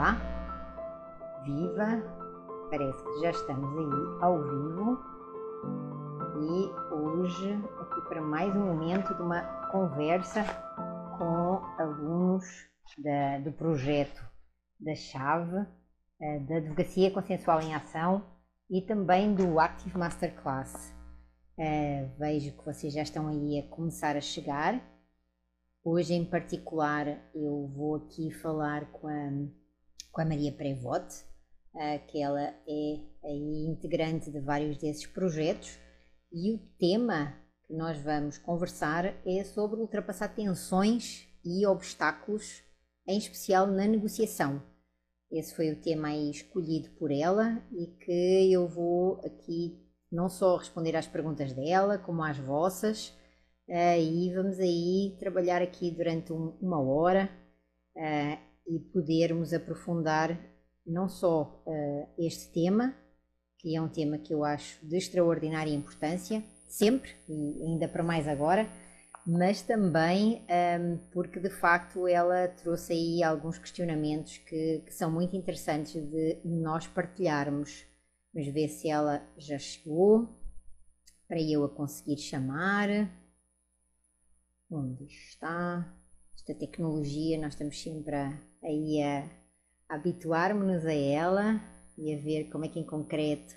Olá, viva! Parece que já estamos aí ao vivo e hoje aqui para mais um momento de uma conversa com alunos da, do projeto da Chave, eh, da Advocacia Consensual em Ação e também do Active Masterclass. Uh, vejo que vocês já estão aí a começar a chegar. Hoje, em particular, eu vou aqui falar com a, com a Maria Prevote, uh, que ela é integrante de vários desses projetos, e o tema que nós vamos conversar é sobre ultrapassar tensões e obstáculos, em especial na negociação. Esse foi o tema escolhido por ela e que eu vou aqui não só responder às perguntas dela, como às vossas. Uh, e vamos aí trabalhar aqui durante um, uma hora uh, e podermos aprofundar não só uh, este tema, que é um tema que eu acho de extraordinária importância, sempre e ainda para mais agora, mas também um, porque de facto ela trouxe aí alguns questionamentos que, que são muito interessantes de nós partilharmos Vamos ver se ela já chegou para eu a conseguir chamar. Onde está? Esta tecnologia, nós estamos sempre a, aí a, habituar-nos a ela e a ver como é que em concreto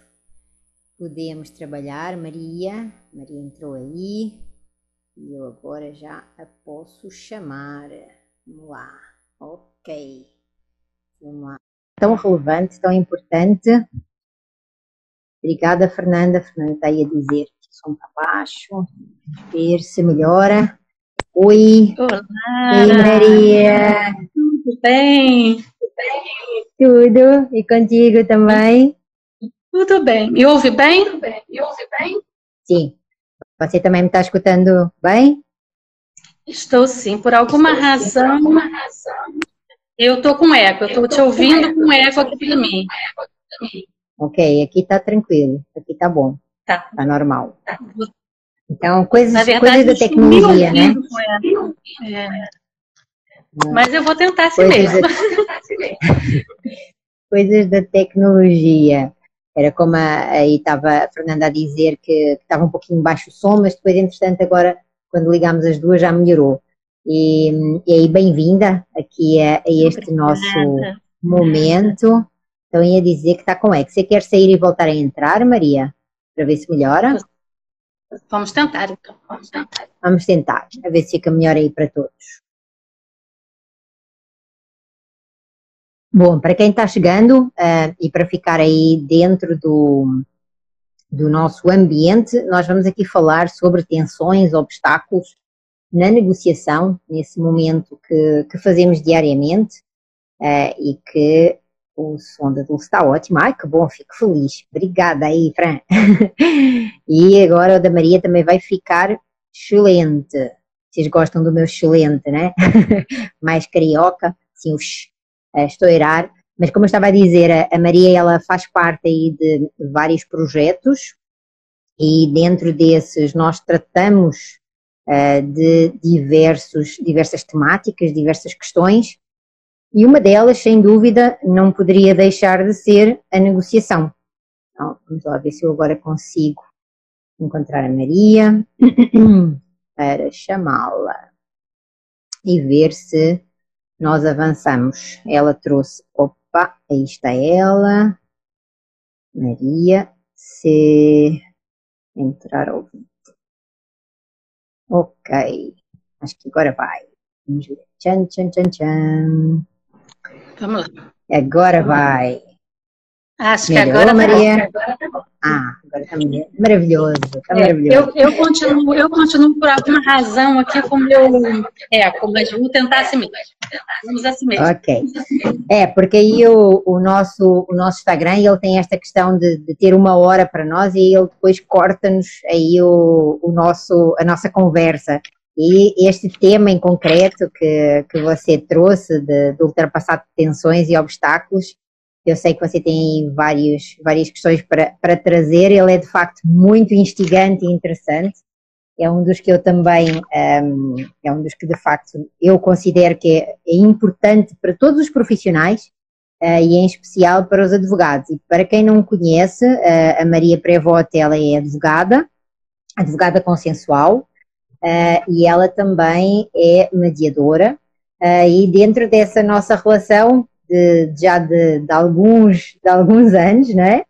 podemos trabalhar. Maria, Maria entrou aí e eu agora já a posso chamar. Vamos lá, ok. Vamos lá. Tão relevante, tão importante Obrigada, Fernanda. Fernanda está aí a dizer que o som para baixo. Ver se melhora. Oi. Olá. Oi, Maria. Tudo bem? Tudo. E contigo também? Tudo bem. Me ouve bem? Me ouve bem? Sim. Você também me está escutando bem? Estou sim. Por alguma razão, eu estou com eco. Eu estou te ouvindo com eco aqui para mim. Ok, aqui tá tranquilo, aqui tá bom. Tá. Tá normal. Tá. Então, coisas, Na verdade, coisas da tecnologia, né? É. Mas eu vou tentar assim coisas mesmo. Da... coisas da tecnologia. Era como a, aí estava a Fernanda a dizer que estava um pouquinho baixo o som, mas depois, entretanto, agora, quando ligámos as duas, já melhorou. E, e aí, bem-vinda aqui a, a este Obrigada. nosso momento. Então ia dizer que está com eco. Você quer sair e voltar a entrar, Maria? Para ver se melhora? Vamos tentar, então. Vamos tentar. Vamos tentar, a ver se fica melhor aí para todos. Bom, para quem está chegando uh, e para ficar aí dentro do, do nosso ambiente, nós vamos aqui falar sobre tensões, obstáculos na negociação, nesse momento que, que fazemos diariamente uh, e que o som da Dulce está ótimo. Ai, que bom, fico feliz. Obrigada aí, Fran. e agora o da Maria também vai ficar excelente. Vocês gostam do meu excelente, né? Mais carioca, sim, os, uh, estou a irar. Mas como eu estava a dizer, a Maria ela faz parte aí de vários projetos e dentro desses nós tratamos uh, de diversos, diversas temáticas, diversas questões e uma delas, sem dúvida, não poderia deixar de ser a negociação. Então, vamos lá ver se eu agora consigo encontrar a Maria para chamá-la e ver se nós avançamos. Ela trouxe, opa, aí está ela, Maria, se entrar ao vivo. Ok, acho que agora vai. Vamos ver. Tchan, tchan, tchan, tchan. Vamos lá. Agora vai. Acho que agora tá Maria. Tá ah, agora está maravilhoso, está é, maravilhoso. Eu, eu, continuo, eu continuo por alguma razão aqui com o meu eco, mas vou tentar assim mesmo. Vamos assim mesmo. Ok. É, porque aí o, o, nosso, o nosso Instagram, ele tem esta questão de, de ter uma hora para nós e ele depois corta-nos aí o, o nosso, a nossa conversa. E este tema em concreto que, que você trouxe de, de ultrapassar tensões e obstáculos, eu sei que você tem vários, várias questões para, para trazer, ele é de facto muito instigante e interessante. É um dos que eu também, um, é um dos que de facto eu considero que é, é importante para todos os profissionais e em especial para os advogados. E para quem não conhece, a Maria Prevote, ela é advogada, advogada consensual, e ela também é mediadora, e dentro dessa nossa relação, de, já de, de, alguns, de alguns anos, não é?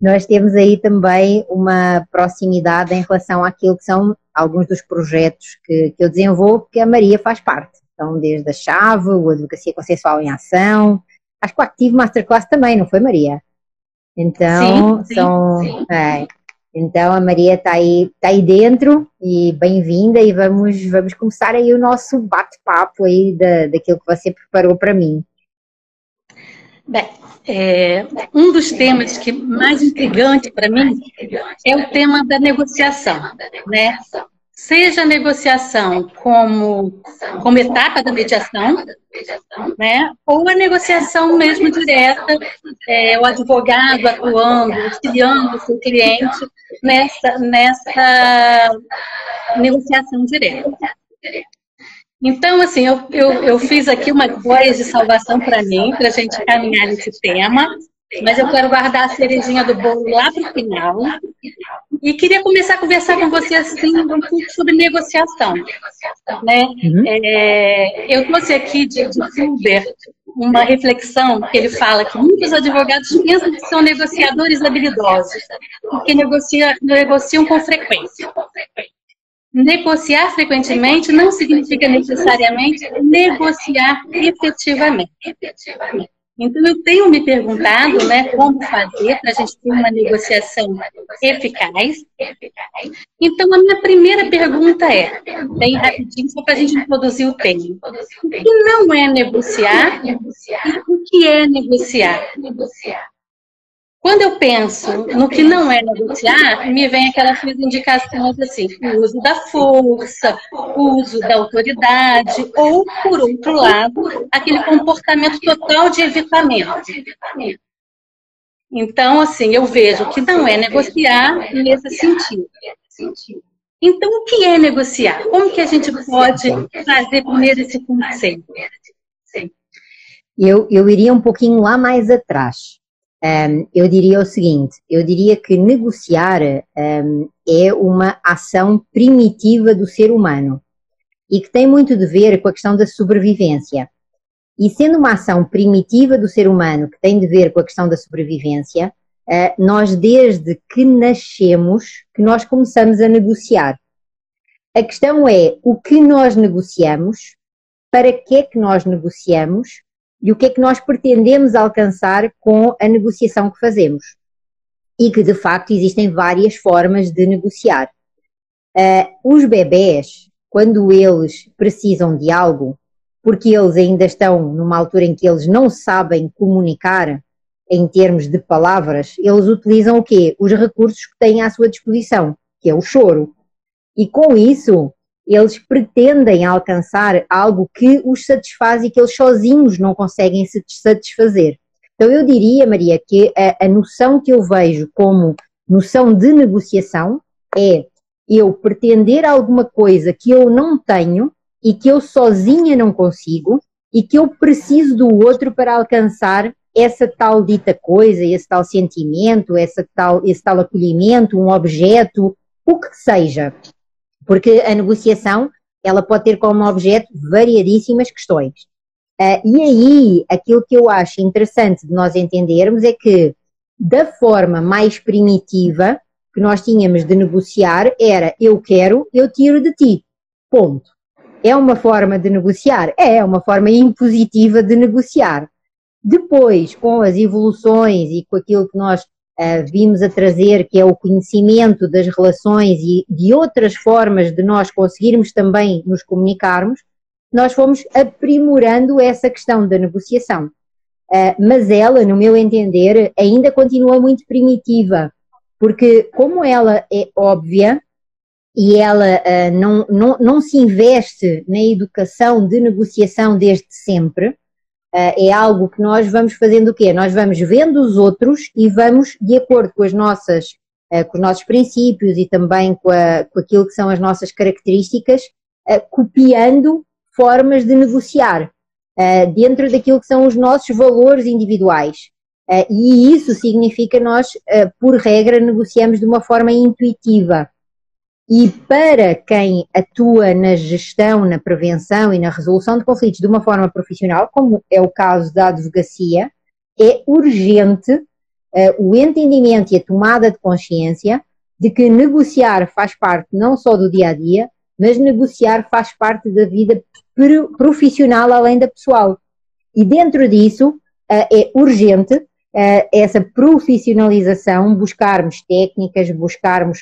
nós temos aí também uma proximidade em relação àquilo que são alguns dos projetos que, que eu desenvolvo, que a Maria faz parte. Então, desde a Chave, o Advocacia Consensual em Ação, acho que o Activo Masterclass também, não foi, Maria? Então, sim, são. Sim. É, então, a Maria está aí, tá aí dentro e bem-vinda e vamos, vamos começar aí o nosso bate-papo aí da, daquilo que você preparou para mim. Bem, é, um dos temas que mais intrigante para mim é o tema da negociação, né? Seja a negociação como, como etapa da mediação, né? Ou a negociação mesmo direta, é, o advogado atuando, auxiliando o seu cliente nessa, nessa negociação direta. Então, assim, eu, eu, eu fiz aqui uma voz de salvação para mim, para a gente caminhar nesse tema, mas eu quero guardar a cerejinha do bolo lá para o final. E queria começar a conversar com você assim, um pouco sobre negociação. Né? Uhum. É, eu trouxe aqui de, de Fulber uma reflexão que ele fala que muitos advogados pensam que são negociadores habilidosos, porque negocia, negociam com frequência. Negociar frequentemente não significa necessariamente negociar efetivamente. Então, eu tenho me perguntado né, como fazer para a gente ter uma negociação eficaz. Então, a minha primeira pergunta é, bem rapidinho, só para a gente introduzir o tema. O que não é negociar e o que é negociar? Quando eu penso no que não é negociar, me vem aquelas indicações assim, o uso da força, o uso da autoridade, ou, por outro lado, aquele comportamento total de evitamento. Então, assim, eu vejo que não é negociar nesse sentido. Então, o que é negociar? Como que a gente pode fazer primeiro esse conceito? Eu, eu iria um pouquinho lá mais atrás. Um, eu diria o seguinte: eu diria que negociar um, é uma ação primitiva do ser humano e que tem muito de ver com a questão da sobrevivência. E sendo uma ação primitiva do ser humano que tem de ver com a questão da sobrevivência, uh, nós desde que nascemos que nós começamos a negociar. A questão é o que nós negociamos, para que é que nós negociamos e o que é que nós pretendemos alcançar com a negociação que fazemos. E que, de facto, existem várias formas de negociar. Uh, os bebés, quando eles precisam de algo, porque eles ainda estão numa altura em que eles não sabem comunicar em termos de palavras, eles utilizam o quê? Os recursos que têm à sua disposição, que é o choro. E com isso, eles pretendem alcançar algo que os satisfaz e que eles sozinhos não conseguem se satisfazer. Então eu diria, Maria, que a, a noção que eu vejo como noção de negociação é eu pretender alguma coisa que eu não tenho e que eu sozinha não consigo e que eu preciso do outro para alcançar essa tal dita coisa, esse tal sentimento, essa tal, esse tal acolhimento, um objeto, o que seja. Porque a negociação, ela pode ter como objeto variadíssimas questões. Uh, e aí, aquilo que eu acho interessante de nós entendermos é que, da forma mais primitiva que nós tínhamos de negociar, era eu quero, eu tiro de ti. Ponto. É uma forma de negociar? É, é uma forma impositiva de negociar. Depois, com as evoluções e com aquilo que nós uh, vimos a trazer, que é o conhecimento das relações e de outras formas de nós conseguirmos também nos comunicarmos, nós fomos aprimorando essa questão da negociação. Uh, mas ela, no meu entender, ainda continua muito primitiva, porque como ela é óbvia e ela uh, não, não, não se investe na educação de negociação desde sempre, é algo que nós vamos fazendo o quê? Nós vamos vendo os outros e vamos, de acordo com as nossas, eh, com os nossos princípios e também com, a, com aquilo que são as nossas características, eh, copiando formas de negociar. dentro daquilo que são os nossos valores individuais. E isso significa nós, por regra, negociamos de uma forma intuitiva. E para quem atua na gestão, na prevenção e na resolução de conflitos de uma forma profissional, como é o caso da advocacia, é urgente uh, o entendimento e a tomada de consciência de que negociar faz parte não só do dia a dia, mas negociar faz parte da vida profissional além da pessoal. E dentro disso uh, é urgente uh, essa profissionalização, buscarmos técnicas, buscarmos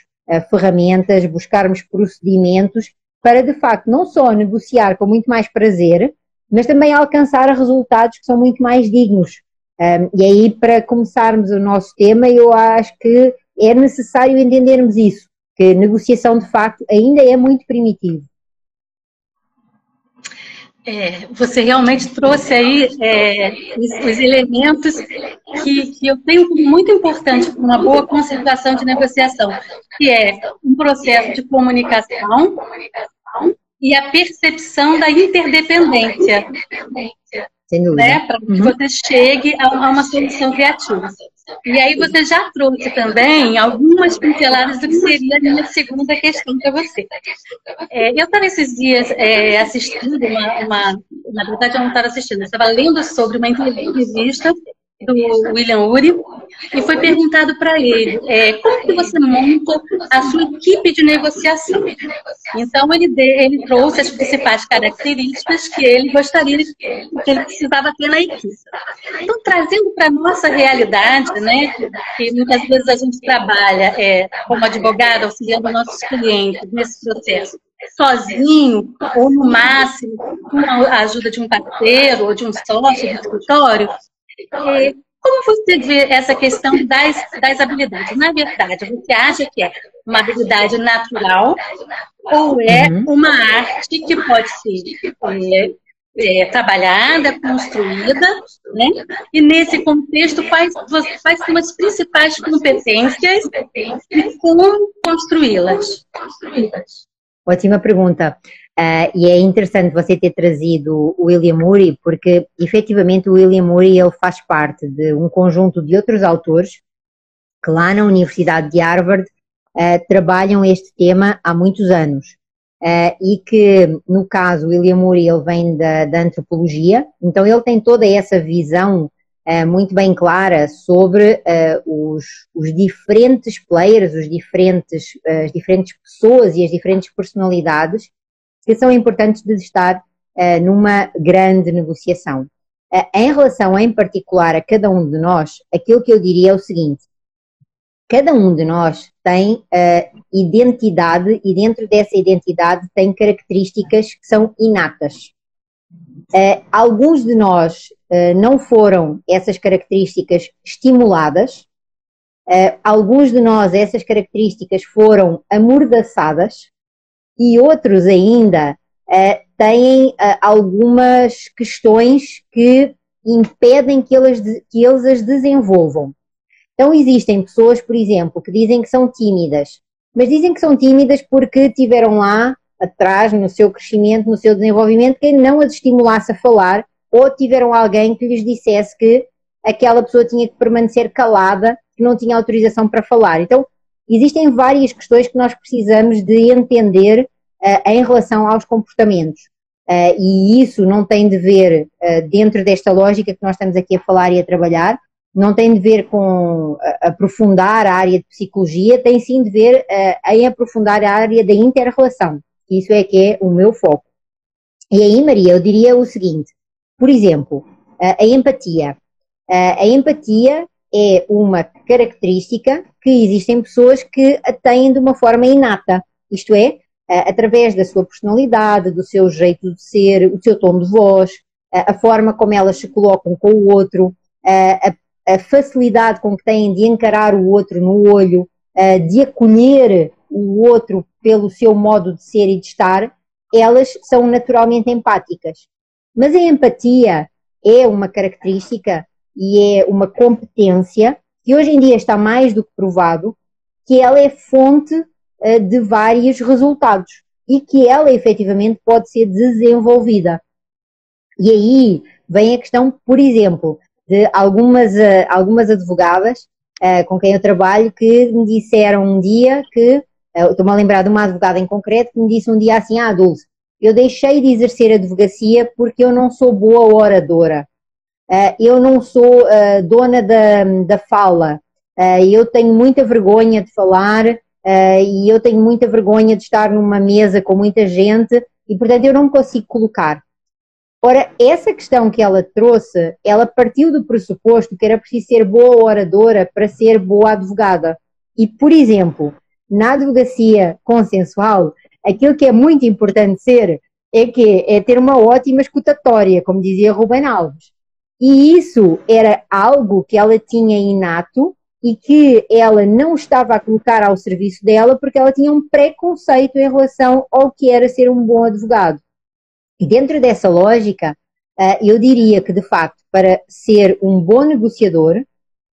ferramentas, buscarmos procedimentos para de facto não só negociar com muito mais prazer, mas também alcançar resultados que são muito mais dignos. E aí, para começarmos o nosso tema, eu acho que é necessário entendermos isso, que negociação de facto ainda é muito primitivo. É, você realmente trouxe aí é, os, os, elementos que, que eu tenho como muito importante para uma boa concentração de negociação, que é um processo de comunicação e a percepção da interdependência. Sem dúvida. Né, para que uhum. você chegue a uma solução criativa. E aí você já trouxe também algumas pinceladas do que seria a minha segunda questão para você. É, eu estava esses dias é, assistindo uma, uma, Na verdade, eu não estava assistindo, eu estava lendo sobre uma entrevista do William Uri, e foi perguntado para ele é, como que você monta a sua equipe de negociação. Então, ele, de, ele trouxe as principais características que ele gostaria, que ele precisava ter na equipe. Então, trazendo para nossa realidade, né, que muitas vezes a gente trabalha é, como advogado, auxiliando nossos clientes nesse processo, sozinho, ou no máximo com a ajuda de um parceiro ou de um sócio do escritório, é, como você vê essa questão das, das habilidades? Na verdade, você acha que é uma habilidade natural ou é uhum. uma arte que pode ser é, é, trabalhada, construída, né? E nesse contexto, quais, quais são as principais competências e como construí-las? Ótima pergunta. Uh, e é interessante você ter trazido o William Murray, porque efetivamente o William Murray ele faz parte de um conjunto de outros autores que lá na Universidade de Harvard uh, trabalham este tema há muitos anos. Uh, e que, no caso, William Murray ele vem da, da antropologia, então ele tem toda essa visão muito bem clara sobre os, os, diferentes players, os diferentes, as diferentes pessoas e as diferentes personalidades que são importantes de estar uh, numa grande negociação. Uh, em relação em particular a cada um de nós, aquilo que eu diria é o seguinte: cada um de nós tem uh, identidade e dentro dessa identidade tem características que são inatas. Alguns de nós não foram essas características estimuladas, alguns de nós essas características foram amordaçadas, e outros ainda uh, têm uh, algumas questões que impedem que eles, que eles as desenvolvam. Então existem pessoas, por exemplo, que dizem que são tímidas, mas dizem que são tímidas porque tiveram lá atrás, no seu crescimento, no seu desenvolvimento, quem não as estimulasse a falar, ou tiveram alguém que lhes dissesse que aquela pessoa tinha que permanecer calada, que não tinha autorização para falar. Então, Existem várias questões que nós precisamos de entender uh, em relação aos comportamentos. Uh, e isso não tem de ver, uh, dentro desta lógica que nós estamos aqui a falar e a trabalhar, não tem de ver com aprofundar a área de psicologia, tem sim de ver em aprofundar a área da inter-relação. Isso é que é o meu foco. E aí, Maria, eu diria o seguinte: por exemplo, a empatia. A empatia é uma característica que existem pessoas que a têm de uma forma inata, isto é, através da sua personalidade, do seu jeito de ser, o seu tom de voz, a forma como elas se colocam com o outro, a, a facilidade com que têm de encarar o outro no olho, de acolher o outro pelo seu modo de ser e de estar, elas são naturalmente empáticas. Mas a empatia é uma característica e é uma competência que hoje em dia está mais do que provado que ela é fonte uh, de vários resultados e que ela efetivamente pode ser desenvolvida. E aí vem a questão, por exemplo, de algumas, uh, algumas advogadas uh, com quem eu trabalho que me disseram um dia que, estou-me a lembrar de uma advogada em concreto que me disse um dia assim, ah Dulce, eu deixei de exercer advocacia porque eu não sou boa oradora, eu não sou dona da, da fala, eu tenho muita vergonha de falar e eu tenho muita vergonha de estar numa mesa com muita gente e portanto eu não me consigo colocar. Ora, essa questão que ela trouxe, ela partiu do pressuposto que era preciso ser boa oradora para ser boa advogada. E, por exemplo, na advocacia consensual, aquilo que é muito importante ser é que é ter uma ótima escutatória, como dizia Rubem Alves. E isso era algo que ela tinha inato e que ela não estava a colocar ao serviço dela porque ela tinha um preconceito em relação ao que era ser um bom advogado. E dentro dessa lógica, eh, eu diria que, de facto, para ser um bom negociador,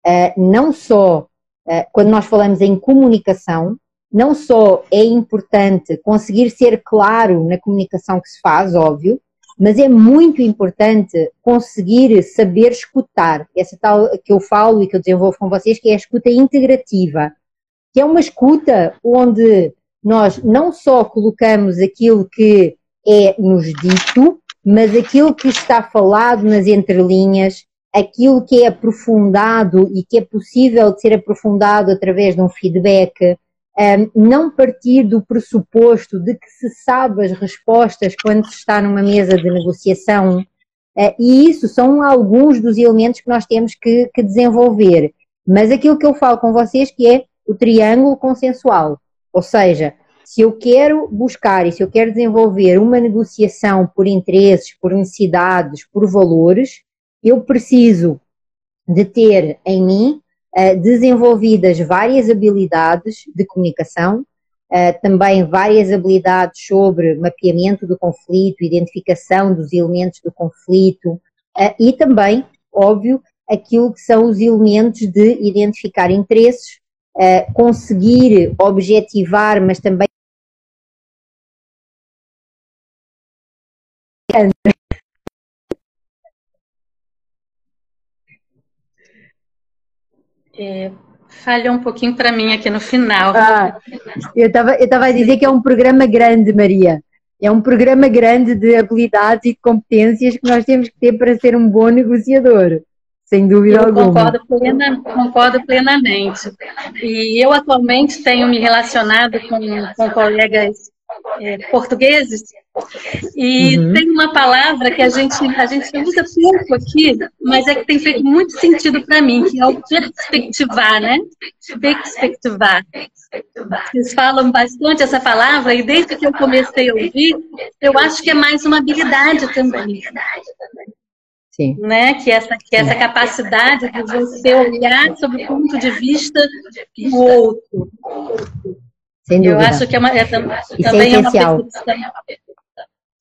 eh, não só eh, quando nós falamos em comunicação, não só é importante conseguir ser claro na comunicação que se faz, óbvio, mas é muito importante conseguir saber escutar. Essa tal que eu falo e que eu desenvolvo com vocês, que é a escuta integrativa, que é uma escuta onde nós não só colocamos aquilo que é nos dito, mas aquilo que está falado nas entrelinhas, aquilo que é aprofundado e que é possível de ser aprofundado através de um feedback, não partir do pressuposto de que se sabe as respostas quando se está numa mesa de negociação, uh, e isso são alguns dos elementos que nós temos que, que desenvolver. Mas aquilo que eu falo com vocês que é o triângulo consensual, ou seja, se eu quero buscar e se eu quero desenvolver uma negociação por interesses, por necessidades, por valores, eu preciso de ter em mim desenvolvidas várias habilidades de comunicação, uh, também várias habilidades sobre mapeamento do conflito, identificação dos elementos do conflito uh, e também, óbvio, aquilo que são os elementos de identificar interesses, conseguir objetivar, mas também É, falha um pouquinho para mim aqui no final. Ah, eu estava eu a dizer que é um programa grande, Maria. É um programa grande de habilidades e competências que nós temos que ter para ser um bom negociador, sem dúvida eu alguma. Concordo, plena, concordo plenamente. E eu atualmente tenho me relacionado com, com colegas é, portugueses, e uhum. tem uma palavra que a gente, a gente usa pouco aqui, mas é que tem feito muito sentido para mim, que é o perspectivar, né? Perspectivar. Vocês falam bastante essa palavra, e desde que eu comecei a ouvir, eu acho que é mais uma habilidade também. Sim. Né? Que essa, que essa capacidade de você olhar sob o ponto de vista do outro. Sem dúvida. Eu acho que é uma, é, também Isso é essencial.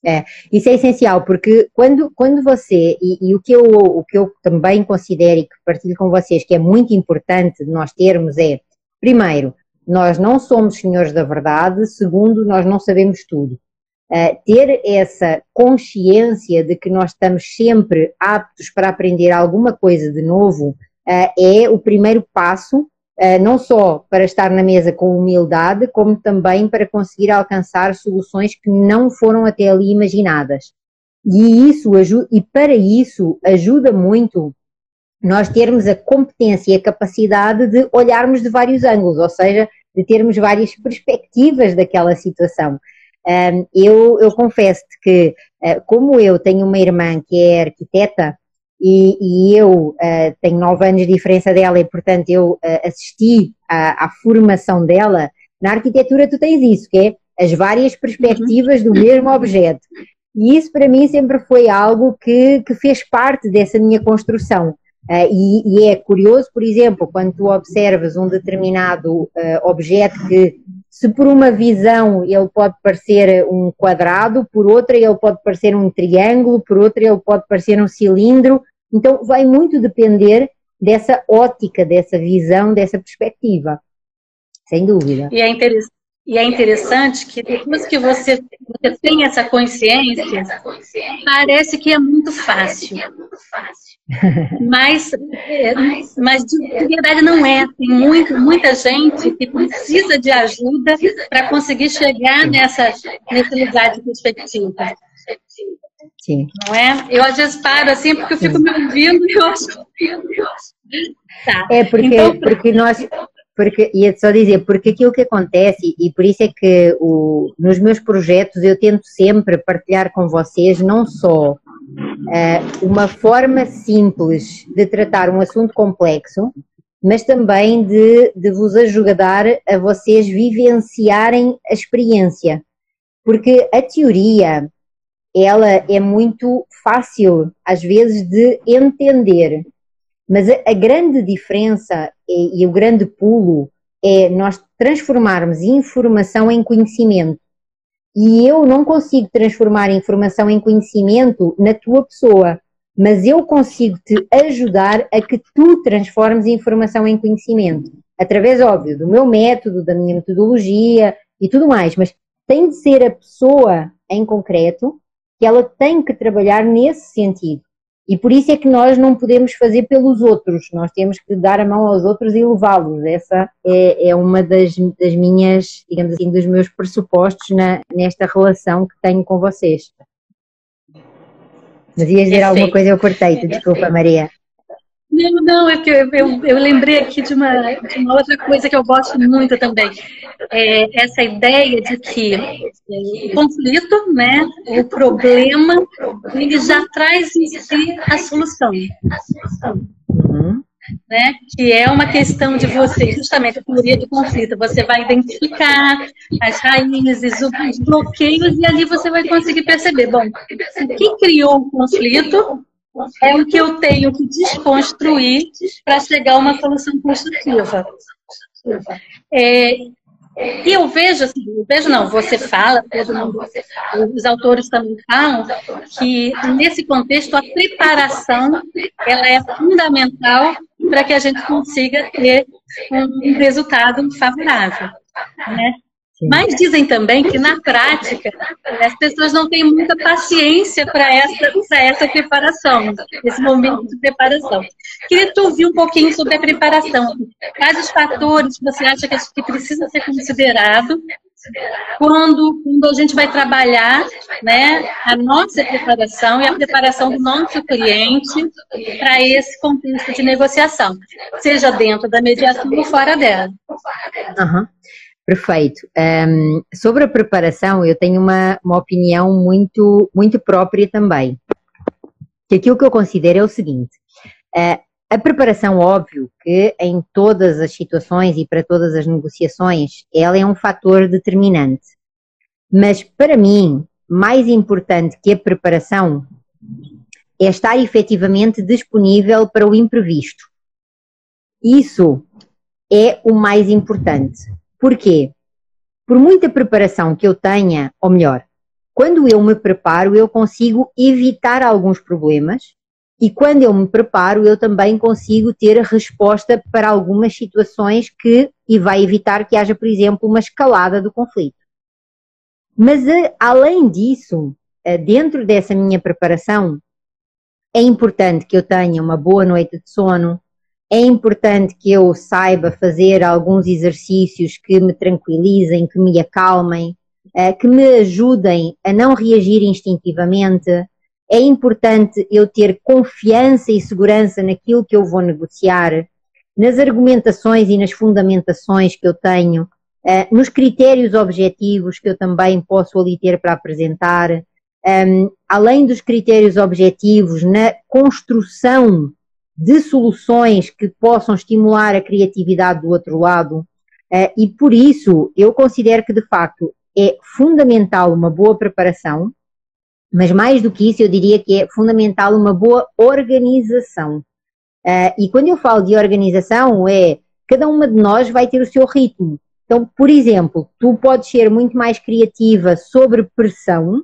É, é, isso é essencial, porque quando, quando você, e, e, o, que eu, o que eu também considero e que partilho com vocês que é muito importante nós termos é, primeiro, nós não somos senhores da verdade, segundo, nós não sabemos tudo. Uh, ter essa consciência de que nós estamos sempre aptos para aprender alguma coisa de novo uh, é o primeiro passo não só para estar na mesa com humildade, como também para conseguir alcançar soluções que não foram até ali imaginadas. E isso e para isso ajuda muito nós termos a competência e a capacidade de olharmos de vários ângulos, ou seja, de termos várias perspectivas daquela situação. Eu, eu confesso que, eh, como eu tenho uma irmã que é arquiteta, e, e eu uh, tenho nove anos de diferença dela e, portanto, eu uh, assisti à, à, formação dela. Na arquitetura, tu tens isso, que é as várias perspectivas do mesmo objeto. E isso, para mim, sempre foi algo que, que fez parte dessa minha construção. Uh, e, e, é curioso, por exemplo, quando tu observas um determinado objeto que, se por uma visão ele pode parecer um quadrado, por outra ele pode parecer um triângulo, por outra ele pode parecer um cilindro, então, vai muito depender dessa ótica, dessa visão, dessa perspectiva. Sem dúvida. E é, interessante, e é interessante que depois que você, você tem essa consciência, parece que é muito fácil. Mas, é, mas de verdade não é. Tem muito, muita gente que precisa de ajuda para conseguir chegar nessa, nesse lugar de perspectiva. Sim. Não é? Eu às vezes paro assim porque eu fico me ouvindo e eu acho. Tá. É porque, então, porque nós, porque, ia só dizer, porque aquilo que acontece, e por isso é que o, nos meus projetos eu tento sempre partilhar com vocês não só uh, uma forma simples de tratar um assunto complexo, mas também de, de vos ajudar a vocês vivenciarem a experiência. Porque a teoria, ela é muito fácil, às vezes, de entender, mas a, a grande diferença e, e o grande pulo é nós transformarmos informação em conhecimento. E eu não consigo transformar informação em conhecimento na tua pessoa, mas eu consigo te ajudar a que tu transformes informação em conhecimento. Através, óbvio, do meu método, da minha metodologia e tudo mais, mas tem de ser a pessoa em concreto que ela tem que trabalhar nesse sentido. E por isso é que nós não podemos fazer pelos outros, nós temos que dar a mão aos outros e levá-los. Essa é, é uma das, das, minhas, digamos assim, dos meus pressupostos na, nesta relação que tenho com vocês. Mas ias dizer alguma coisa, eu cortei-te, desculpa, Maria. Não, não, é que eu, eu, eu, lembrei aqui de uma, de uma outra coisa que eu gosto muito também. É essa ideia de que o conflito, né, o problema, ele já traz em si a solução. Uhum. Né, que é uma questão de você, justamente a teoria de conflito, você vai identificar as raízes, os bloqueios, e ali você vai conseguir perceber, bom, o que criou o conflito é o que eu tenho que desconstruir para chegar a uma solução construtiva. É, e eu vejo, assim, eu vejo não, você fala, mundo, os autores também falam, que nesse contexto a preparação ela é fundamental para que a gente consiga ter um resultado favorável. Né? Mas dizem também que na prática as pessoas não têm muita paciência para essa, essa preparação, esse momento de preparação. Queria tu ouvir um pouquinho sobre a preparação. Quais os fatores que você acha que, que precisa ser considerado quando, quando a gente vai trabalhar né, a nossa preparação e a preparação do nosso cliente para esse contexto de negociação, seja dentro da mediação ou fora dela. Uhum. Perfeito. Um, sobre a preparação, eu tenho uma, uma opinião muito, muito própria também. Que aquilo que eu considero é o seguinte: uh, a preparação, óbvio, que em todas as situações e para todas as negociações, ela é um fator determinante. Mas para mim, mais importante que a preparação é estar efetivamente disponível para o imprevisto. Isso é o mais importante. Porquê? Por muita preparação que eu tenha, ou melhor, quando eu me preparo, eu consigo evitar alguns problemas e quando eu me preparo, eu também consigo ter a resposta para algumas situações que e vai evitar que haja, por exemplo, uma escalada do conflito. Mas eh, além disso, eh, dentro dessa minha preparação, é importante que eu tenha uma boa noite de sono, é importante que eu saiba fazer alguns exercícios que me tranquilizem, que me acalmem, eh, que me ajudem a não reagir instintivamente. É importante eu ter confiança e segurança naquilo que eu vou negociar, nas argumentações e nas fundamentações que eu tenho, eh, nos critérios objetivos que eu também posso ali ter para apresentar, ehm, além dos critérios objetivos, na construção de soluções que possam estimular a criatividade do outro lado. Uh, e por isso eu considero que de facto é fundamental uma boa preparação, mas mais do que isso eu diria que é fundamental uma boa organização. Uh, e quando eu falo de organização é cada uma de nós vai ter o seu ritmo. Então, por exemplo, tu podes ser muito mais criativa sobre pressão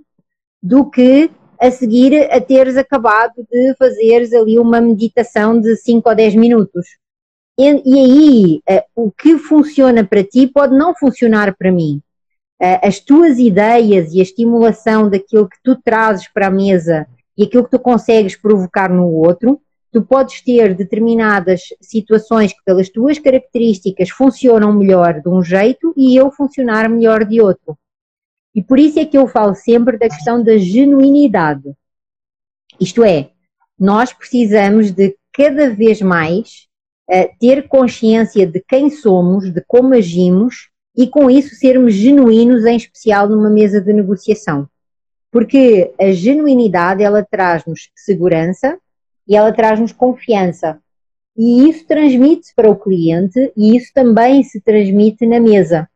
do que a seguir a teres acabado de fazeres ali uma meditação de 5 ou 10 minutos. E, e aí, uh, o que funciona para ti pode não funcionar para mim. as tuas ideias e a estimulação daquilo que tu trazes para a mesa e aquilo que tu consegues provocar no outro, tu podes ter determinadas situações que, pelas tuas características, funcionam melhor de um jeito e eu funcionar melhor de outro. E por isso é que eu falo sempre da questão da genuinidade. Isto é, nós precisamos de cada vez mais uh, ter consciência de quem somos, de como agimos e com isso sermos genuínos, em especial numa mesa de negociação. Porque a genuinidade ela traz-nos segurança e ela traz-nos confiança. E isso transmite-se para o cliente e isso também se transmite na mesa.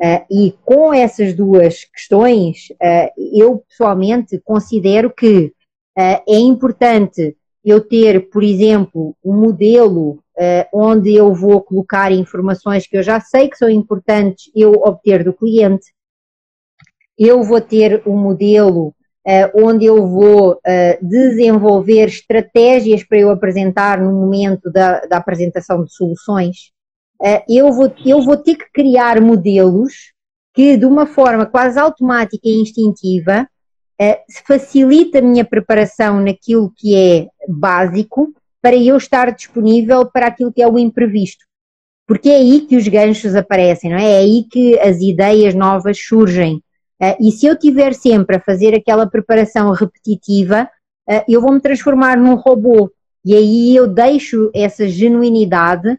Uh, e com essas duas questões, uh, eu pessoalmente considero que uh, é importante eu ter, por exemplo, um modelo onde eu vou colocar informações que eu já sei que são importantes eu obter do cliente. Eu vou ter um modelo onde eu vou desenvolver estratégias para eu apresentar no momento da, da apresentação de soluções. Eh, eu vou, eu vou ter que criar modelos que, de uma forma quase automática e instintiva, eh, facilita a minha preparação naquilo que é básico para eu estar disponível para aquilo que é o imprevisto. Porque é aí que os ganchos aparecem, não é? É aí que as ideias novas surgem. Eh, e se eu tiver sempre a fazer aquela preparação repetitiva, eu vou me transformar num robô. E aí eu deixo essa genuinidade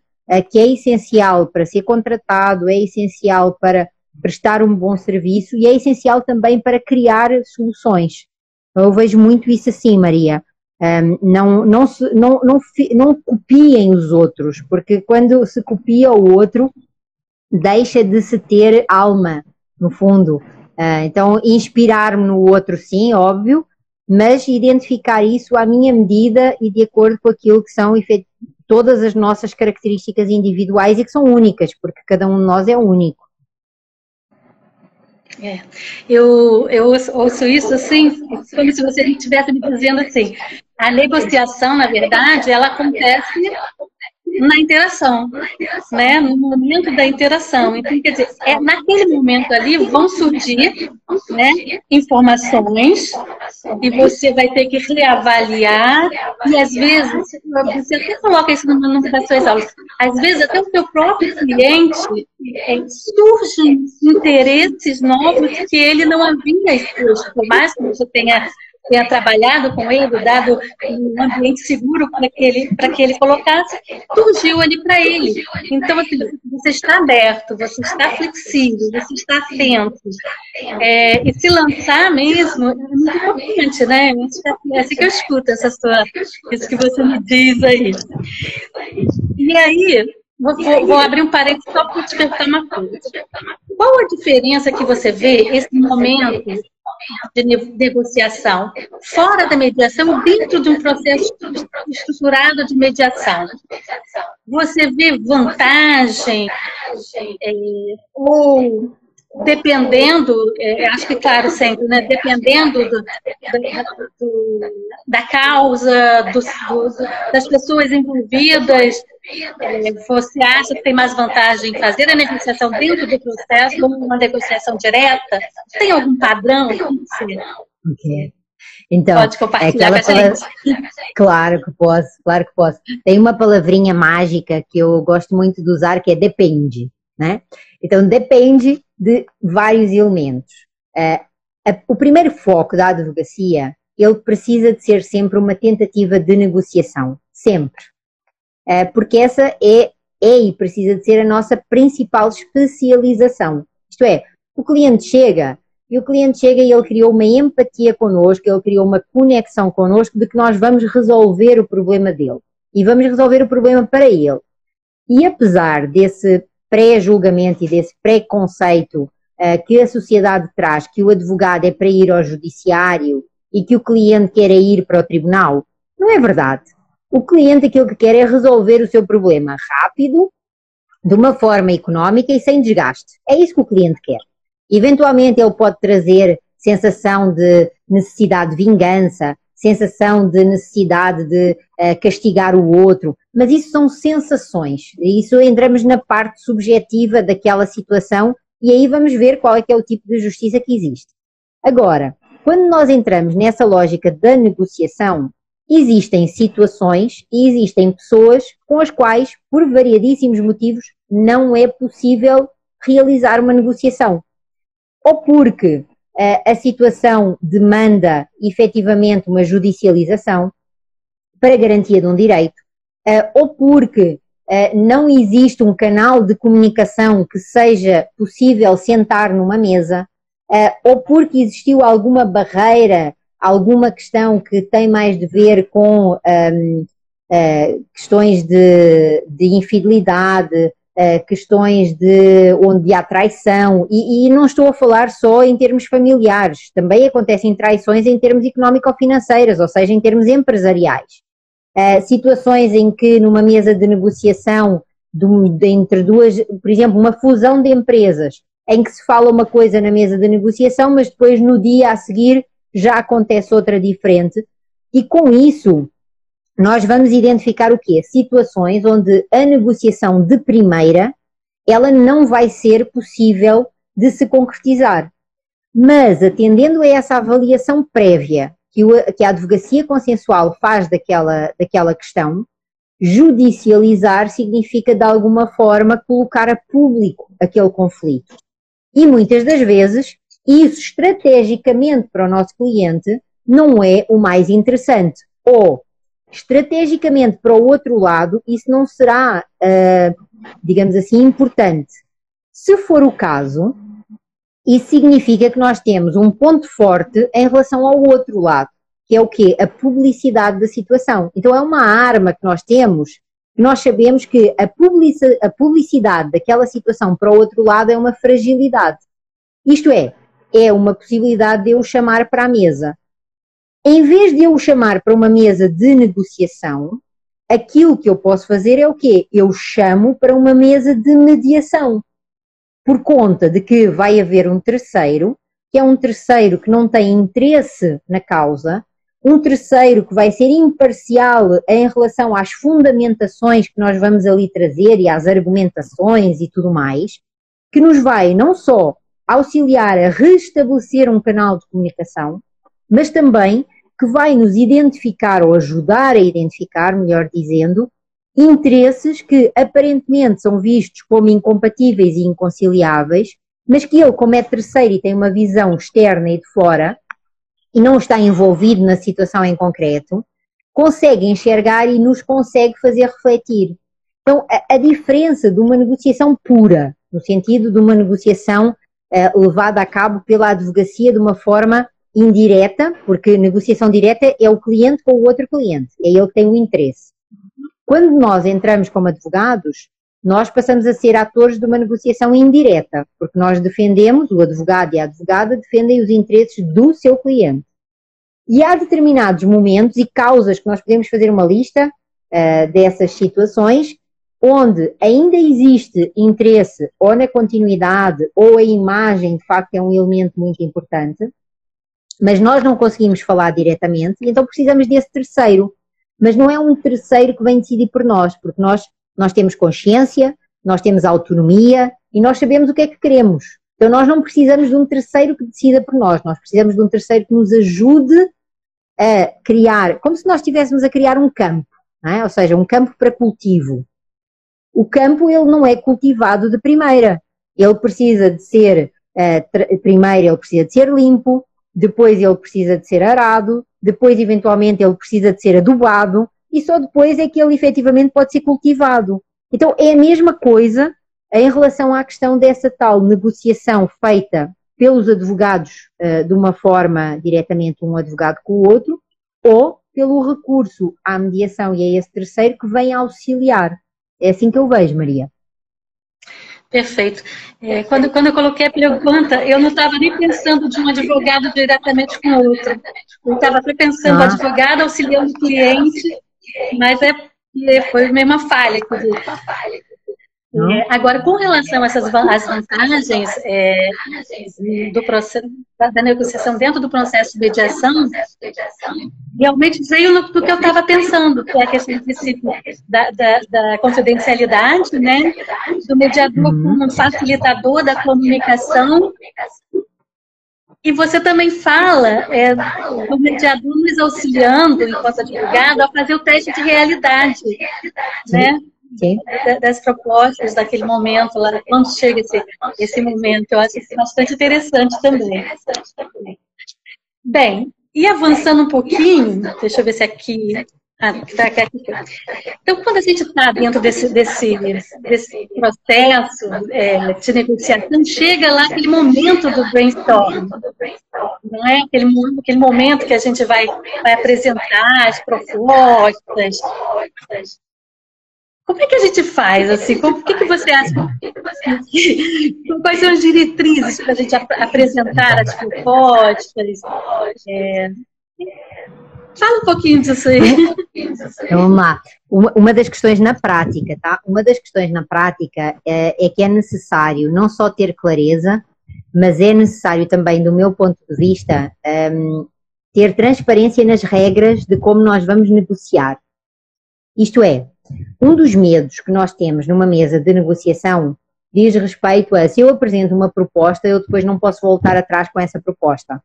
que é essencial para ser contratado, é essencial para prestar um bom serviço e é essencial também para criar soluções. Eu vejo muito isso assim, Maria. Não, não, não, não, não copiem os outros, porque quando se copia o outro, deixa de se ter alma, no fundo. Uh, então, inspirar-me no outro, sim, óbvio, mas identificar isso à minha medida e de acordo com aquilo que são todas as nossas características individuais e que são únicas, porque cada um de nós é único. É, eu, eu ouço isso assim, como se você estivesse me dizendo assim, a negociação, na verdade, ela acontece na interação, né? No momento da interação. Então, quer dizer, é, naquele momento ali vão surgir né, informações e você vai ter que reavaliar e às vezes, você até coloca isso numa das suas aulas, às vezes até o seu próprio cliente é, surgem interesses novos que ele não havia exposto, por mais que você tenha tenha trabalhado com ele, dado um ambiente seguro para que ele, para que ele colocasse, surgiu ali para ele. Então, assim, você está aberto, você está flexível, você está atento. É, e se lançar mesmo é muito importante, né? É assim que eu escuto essa sua, isso que você me diz aí. E aí, Vou, vou, vou, abrir um parênteses só para te perguntar uma coisa. Qual a diferença que você vê esse momento de negociação, fora da mediação, dentro de um processo estruturado de mediação. Você vê vantagem é, ou dependendo, é, acho que claro sempre, né, dependendo do, do, da causa, do, das pessoas envolvidas, você acha que tem mais vantagem em fazer a negociação dentro do processo como uma negociação direta? Tem algum padrão? Okay. Então, Pode compartilhar com a gente. Claro que posso, claro que posso. Tem uma palavrinha mágica que eu gosto muito de usar que é depende, né? Então, depende de vários elementos. Uh, o primeiro foco da advocacia, ele precisa de ser sempre uma tentativa de negociação, sempre. Uh, porque essa é, é e precisa de ser a nossa principal especialização. Isto é, o cliente chega e o cliente chega e ele criou uma empatia connosco, ele criou uma conexão connosco de que nós vamos resolver o problema dele. E vamos resolver o problema para ele. E apesar desse pré-julgamento e desse preconceito uh, que a sociedade traz, que o advogado é para ir ao judiciário e que o cliente quer ir para o tribunal, não é verdade. O cliente aquilo que quer é resolver o seu problema rápido, de uma forma económica e sem desgaste. É isso que o cliente quer. Eventualmente ele pode trazer sensação de necessidade de vingança, sensação de necessidade de uh, castigar o outro, mas isso são sensações, isso entramos na parte subjetiva daquela situação e aí vamos ver qual é que é o tipo de justiça que existe. Agora, quando nós entramos nessa lógica da negociação, existem situações e existem pessoas com as quais, por variadíssimos motivos, não é possível realizar uma negociação. Ou porque uh, a situação demanda efetivamente uma judicialização para garantia de um direito, uh, ou porque uh, não existe um canal de comunicação que seja possível sentar numa mesa, ou porque existiu alguma barreira alguma questão que tem mais de ver com um, uh, eh, questões de, de infidelidade, uh, questões de onde há traição, e, e, não estou a falar só em termos familiares, também acontecem traições em termos económico-financeiras, ou seja, em termos empresariais. Uh, situações em que numa mesa de negociação de, de, entre duas, por exemplo, uma fusão de empresas, em que se fala uma coisa na mesa de negociação, mas depois no dia a seguir já acontece outra diferente, e com isso nós vamos identificar o quê? Situações onde a negociação de primeira ela não vai ser possível de se concretizar. Mas atendendo a essa avaliação prévia que, o, que a advocacia consensual faz daquela, daquela questão, judicializar significa de alguma forma colocar a público aquele conflito. E muitas das vezes isso, estrategicamente para o nosso cliente, não é o mais interessante. Ou, estrategicamente para o outro lado, isso não será, uh, digamos assim, importante. Se for o caso, isso significa que nós temos um ponto forte em relação ao outro lado, que é o quê? A publicidade da situação. Então é uma arma que nós temos, que nós sabemos que a publicidade daquela situação para o outro lado é uma fragilidade. Isto é, é uma possibilidade de eu chamar para a mesa. Em vez de eu o chamar para uma mesa de negociação, aquilo que eu posso fazer é o quê? Eu chamo para uma mesa de mediação. Por conta de que vai haver um terceiro, que é um terceiro que não tem interesse na causa, um terceiro que vai ser imparcial em relação às fundamentações que nós vamos ali trazer e às argumentações e tudo mais, que nos vai não só auxiliar a restabelecer um canal de comunicação, mas também que vai nos identificar ou ajudar a identificar, melhor dizendo, interesses que aparentemente são vistos como incompatíveis e inconciliáveis, mas que ele, como é terceiro e tem uma visão externa e de fora, e não está envolvido na situação em concreto, consegue enxergar e nos consegue fazer refletir. Então, a, a diferença de uma negociação pura, no sentido de uma negociação uh, levada a cabo pela advocacia de uma forma indireta, porque negociação direta é o cliente com o outro cliente, é ele que tem o interesse. Quando nós entramos como advogados, nós passamos a ser atores de uma negociação indireta, porque nós defendemos, o advogado e a advogada defendem os interesses do seu cliente. E há determinados momentos e causas que nós podemos fazer uma lista uh, dessas situações onde ainda existe interesse ou na continuidade ou a imagem, de facto, é um elemento muito importante, mas nós não conseguimos falar diretamente, então precisamos desse terceiro. Mas não é um terceiro que vem decidir por nós, porque nós, nós temos consciência, nós temos autonomia e nós sabemos o que é que queremos. Então nós não precisamos de um terceiro que decida por nós, nós precisamos de um terceiro que nos ajude a criar, como se nós estivéssemos a criar um campo, é? ou seja, um campo para cultivo. O campo ele não é cultivado de primeira. Ele precisa de ser, uh, primeiro ele precisa de ser limpo, depois ele precisa de ser arado, depois eventualmente ele precisa de ser adubado e só depois é que ele efetivamente pode ser cultivado. Então é a mesma coisa em relação à questão dessa tal negociação feita pelos advogados uh, de uma forma diretamente um advogado com o outro ou pelo recurso à mediação e a esse terceiro que vem auxiliar. É assim que eu vejo, Maria. Perfeito. É, quando, quando eu coloquei a pergunta, eu não estava nem pensando de um advogado diretamente com outro. Eu estava pensando ah. advogado auxiliando o cliente, mas é, foi a mesma falha. É, agora, com relação a essas as vantagens é, do processo, da, negociação dentro do processo de mediação, realmente veio no, do que eu estava pensando, que é a questão da, da, da, confidencialidade, né, do mediador uhum. como um facilitador da comunicação. E você também fala é, do mediador nos auxiliando, enquanto advogado, a fazer o teste de realidade, né? Sim. das propostas daquele momento, lá, quando chega esse, esse momento. Eu acho bastante interessante também. Bem, e avançando um pouquinho, deixa eu ver se aqui. Ah, tá aqui. Então, quando a gente está dentro desse, desse, desse processo é, de negociação, chega lá aquele momento do brainstorm, não é? Aquele, aquele momento que a gente vai, vai apresentar as propostas, como é que a gente faz, assim? O que, que você acha? Quais são as diretrizes para a gente ap apresentar as propostas? É... Fala um pouquinho disso aí. Então, vamos lá. Uma, uma, das questões na prática, tá? Uma das questões na prática é, é que é necessário não só ter clareza, mas é necessário também, do meu ponto de vista, um, ter transparência nas regras de como nós vamos negociar. Isto é, um dos medos que nós temos numa mesa de negociação diz respeito a se eu apresento uma proposta, eu depois não posso voltar atrás com essa proposta.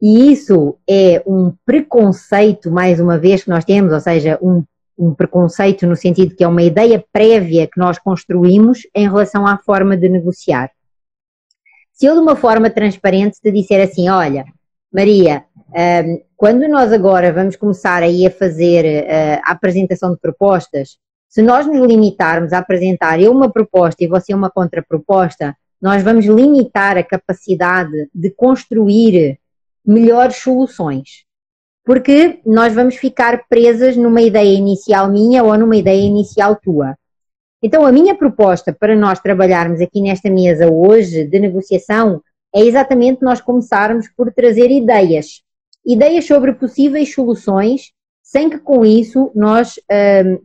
E isso é um preconceito, mais uma vez, que nós temos, ou seja, um, um preconceito no sentido que é uma ideia prévia que nós construímos em relação à forma de negociar. Se eu, de uma forma transparente, te disser assim: olha, Maria, um, quando nós agora vamos começar aí a fazer uh, a apresentação de propostas, se nós nos limitarmos a apresentar eu uma proposta e você uma contraproposta, nós vamos limitar a capacidade de construir melhores soluções. Porque nós vamos ficar presas numa ideia inicial minha ou numa ideia inicial tua. Então, a minha proposta para nós trabalharmos aqui nesta mesa hoje de negociação é exatamente nós começarmos por trazer ideias. Ideias sobre possíveis soluções, sem que com isso nós hum,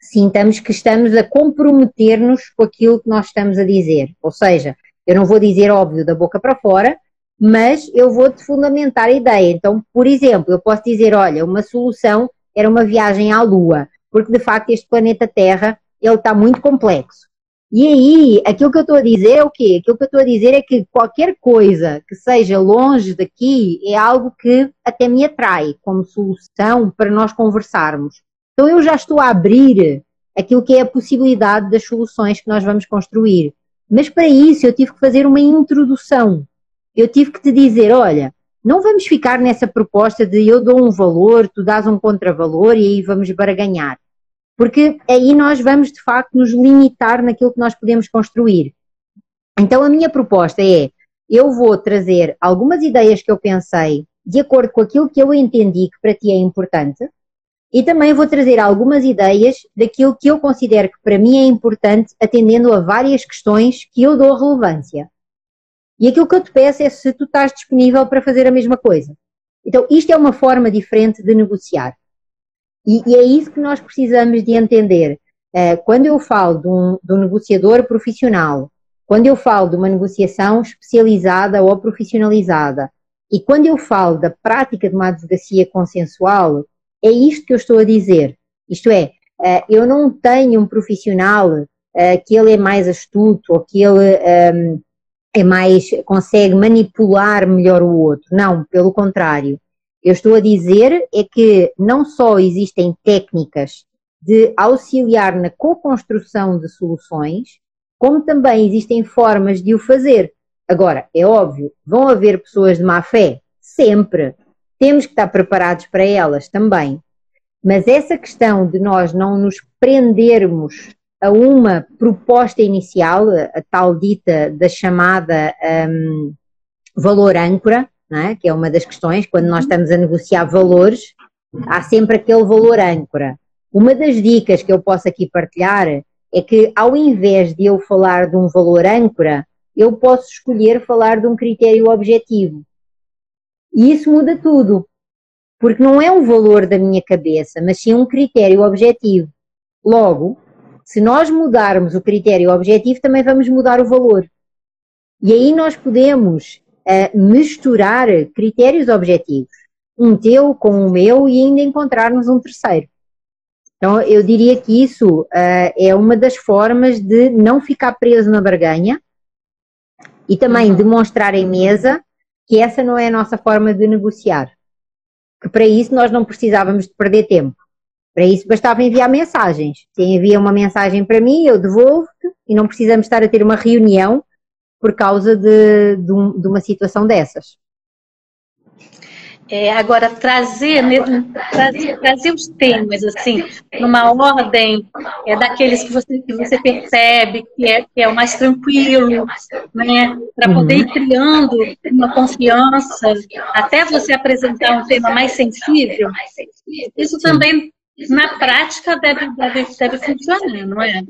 sintamos que estamos a comprometer-nos com aquilo que nós estamos a dizer. Ou seja, eu não vou dizer óbvio da boca para fora, mas eu vou-te fundamentar a ideia. Então, por exemplo, eu posso dizer, olha, uma solução era uma viagem à Lua, porque de facto este planeta Terra ele está muito complexo. E aí, aquilo que eu estou a dizer é o quê? Aquilo que eu estou a dizer é que qualquer coisa que seja longe daqui é algo que até me atrai como solução para nós conversarmos. Então eu já estou a abrir aquilo que é a possibilidade das soluções que nós vamos construir. Mas para isso eu tive que fazer uma introdução. Eu tive que te dizer, olha, não vamos ficar nessa proposta de eu dou um valor, tu dás um contravalor e aí vamos barganhar porque aí nós vamos de facto nos limitar naquilo que nós podemos construir. Então a minha proposta é, eu vou trazer algumas ideias que eu pensei de acordo com aquilo que eu entendi que para ti é importante e também vou trazer algumas ideias daquilo que eu considero que para mim é importante atendendo a várias questões que eu dou relevância. E aquilo que eu te peço é se tu estás disponível para fazer a mesma coisa. Então, isto é uma forma diferente de negociar. E, e, é isso que nós precisamos de entender. Uh, quando eu falo de um, de um negociador profissional, quando eu falo de uma negociação especializada ou profissionalizada, e quando eu falo da prática de uma advocacia consensual, é isto que eu estou a dizer. Isto é, uh, eu não tenho um profissional uh, que ele é mais astuto ou que ele ehm, é mais consegue manipular melhor o outro. Não, pelo contrário. Eu estou a dizer é que não só existem técnicas de auxiliar na co-construção de soluções, como também existem formas de o fazer. Agora, é óbvio, vão haver pessoas de má fé? Sempre. Temos que estar preparados para elas também. Mas essa questão de nós não nos prendermos a uma proposta inicial, a tal dita da chamada um, valor âncora, é? que é uma das questões, quando nós estamos a negociar valores, há sempre aquele valor âncora. Uma das dicas que eu posso aqui partilhar é que, ao invés de eu falar de um valor âncora, eu posso escolher falar de um critério objetivo. E isso muda tudo, porque não é um valor da minha cabeça, mas sim um critério objetivo. Logo, Se nós mudarmos o critério objetivo, também vamos mudar o valor. E aí nós podemos uh, misturar critérios objetivos, um teu com o meu e ainda encontrarmos um terceiro. Então, eu diria que isso uh, é uma das formas de não ficar preso na barganha e também uhum. demonstrar em mesa que essa não é a nossa forma de negociar. Que para isso nós não precisávamos de perder tempo. Para isso bastava enviar mensagens. Se envia uma mensagem para mim, eu devolvo-te e não precisamos estar a ter uma reunião por causa de, de, um, de uma situação dessas. É, agora, trazer, trazer, trazer, os temas, assim, numa ordem é, daqueles que você, que você percebe que é, que é o mais tranquilo, né? Para poder ir uhum. criando uma confiança, até você apresentar um tema mais sensível. Isso também, na prática, deve, deve, deve funcionar, não é?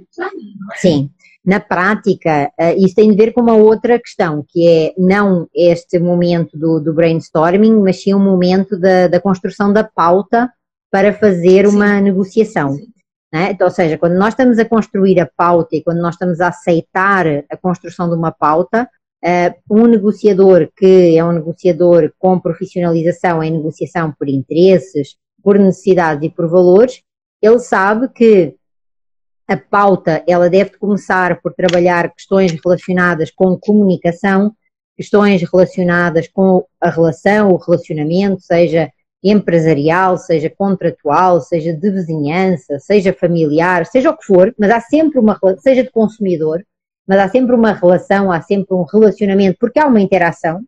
Sim na prática, uh, isso tem a ver com uma outra questão, que é não este momento do, do brainstorming, mas sim um momento da, da, construção da pauta para fazer sim. uma negociação. Né? Então, ou seja, quando nós estamos a construir a pauta e quando nós estamos a aceitar a construção de uma pauta, uh, um negociador que é um negociador com profissionalização em negociação por interesses, por necessidades e por valores, ele sabe que a pauta ela deve começar por trabalhar questões relacionadas com comunicação, questões relacionadas com a relação, o relacionamento, seja empresarial, seja contratual, seja de vizinhança, seja familiar, seja o que for, mas há sempre uma, seja de consumidor, mas há sempre uma relação, há sempre um relacionamento, porque há uma interação,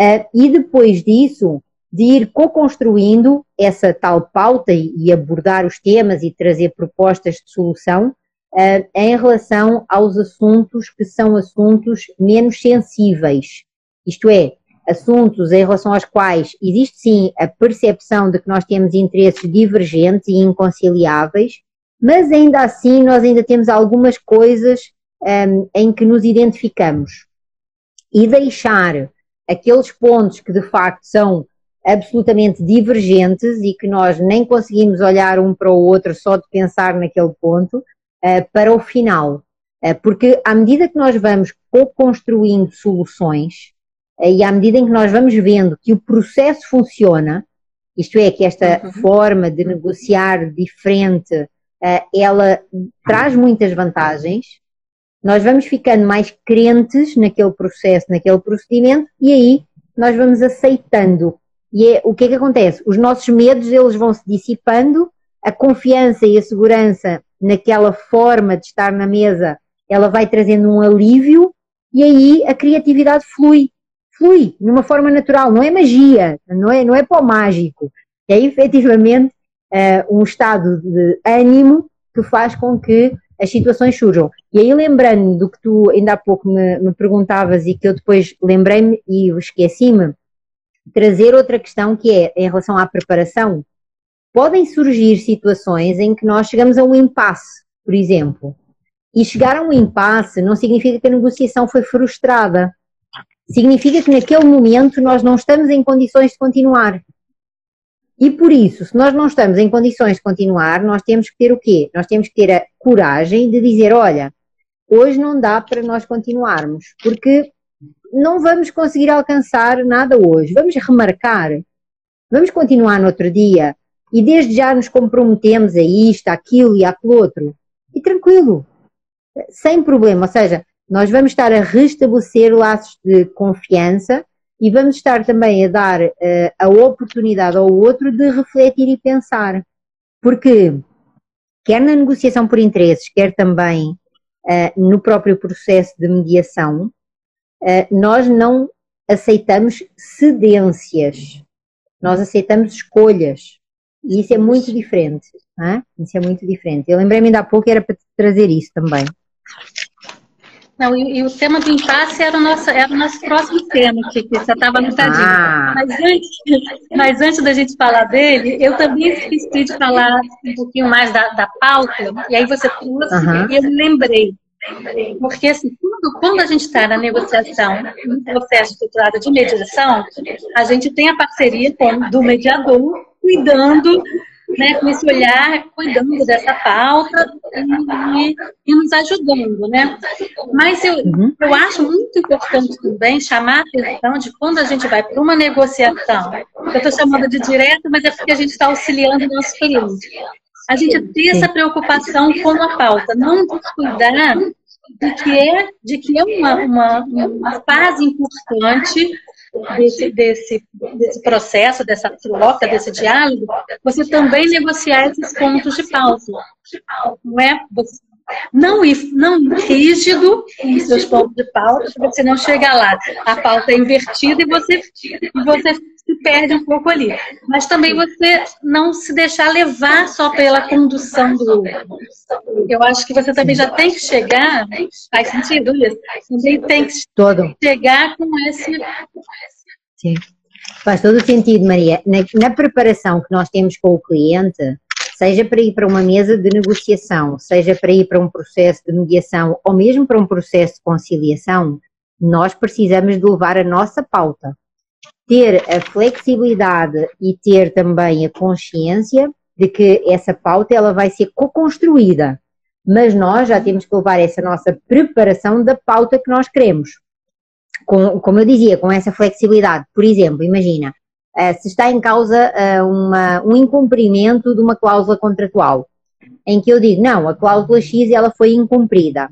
uh, e depois disso, de ir co-construindo essa tal pauta e, abordar os temas e trazer propostas de solução uh, em relação aos assuntos que são assuntos menos sensíveis. Isto é, assuntos em relação aos quais existe sim a percepção de que nós temos interesses divergentes e inconciliáveis, mas ainda assim nós ainda temos algumas coisas um, ehm, em que nos identificamos. E deixar aqueles pontos que de facto são absolutamente divergentes e que nós nem conseguimos olhar um para o outro só de pensar naquele ponto, uh, para o final. Uh, porque à medida que nós vamos co-construindo soluções uh, e à medida em que nós vamos vendo que o processo funciona, isto é, que esta uhum. forma de negociar diferente, ela traz muitas vantagens, nós vamos ficando mais crentes naquele processo, naquele procedimento, e aí nós vamos aceitando e é, o que é que acontece? Os nossos medos eles vão se dissipando, a confiança e a segurança naquela forma de estar na mesa, ela vai trazendo um alívio e aí a criatividade flui. Flui de uma forma natural, não é magia, não é, não é pó mágico. É efetivamente uh, um estado de ânimo que faz com que as situações surjam. E aí, lembrando do que tu ainda há pouco me, me perguntavas e que eu depois lembrei-me e esqueci-me, trazer outra questão que é em relação à preparação. Podem surgir situações em que nós chegamos a um impasse, por exemplo. E chegar a um impasse não significa que a negociação foi frustrada. Significa que naquele momento nós não estamos em condições de continuar. E por isso, se nós não estamos em condições de continuar, nós temos que ter o quê? Nós temos que ter a coragem de dizer, olha, hoje não dá para nós continuarmos, porque não vamos conseguir alcançar nada hoje. Vamos remarcar, vamos continuar no outro dia e desde já nos comprometemos a isto, aquilo e aquilo outro. E tranquilo, sem problema. Ou seja, nós vamos estar a restabelecer laços de confiança e vamos estar também a dar uh, a oportunidade ao outro de refletir e pensar. Porque, quer na negociação por interesses, quer também uh, no próprio processo de mediação, nós não aceitamos cedências, nós aceitamos escolhas. E isso é muito diferente. É? Isso é muito diferente. Eu lembrei-me ainda há pouco era para trazer isso também. Não, e, e, o tema do impasse era o nosso, era o nosso próximo tema, que, que já estava anotadinho. Ah. Mas, antes, mas antes da gente falar dele, eu também esqueci de falar um pouquinho mais da, da pauta, e aí você trouxe, uhum. e eu me lembrei. Porque, assim, quando, quando a gente está na negociação, no processo estruturado de mediação, a gente tem a parceria com, do mediador cuidando né, com esse olhar, cuidando dessa pauta e, e nos ajudando, né? Mas eu, uhum. eu acho muito importante também chamar a atenção de quando a gente vai para uma negociação, eu estou chamando de direto, mas é porque a gente está auxiliando o nosso cliente. A gente ter essa preocupação com a pauta, não descuidar de que é, de que é uma, uma, uma fase importante desse, desse, desse processo, dessa troca, desse diálogo, você também negociar esses pontos de pauta. Não é você não, não rígido em seus pontos de pauta, você não chega lá, a pauta é invertida e você, e você se perde um pouco ali. Mas também você não se deixar levar só pela condução do outro. Eu acho que você também já tem que chegar, faz sentido isso? Também tem que Todo. chegar com esse. Sim. Faz todo sentido, Maria. Na, na preparação que nós temos com o cliente, seja para ir para uma mesa de negociação, seja para ir para um processo de mediação ou mesmo para um processo de conciliação, nós precisamos de levar a nossa pauta. Ter a flexibilidade e ter também a consciência de que essa pauta ela vai ser co-construída, mas nós já temos que levar essa nossa preparação da pauta que nós queremos. Com, como eu dizia, com essa flexibilidade. Por exemplo, imagina, eh, se está em causa eh, uma, um incumprimento de uma cláusula contratual, em que eu digo, não, a cláusula X ela foi incumprida.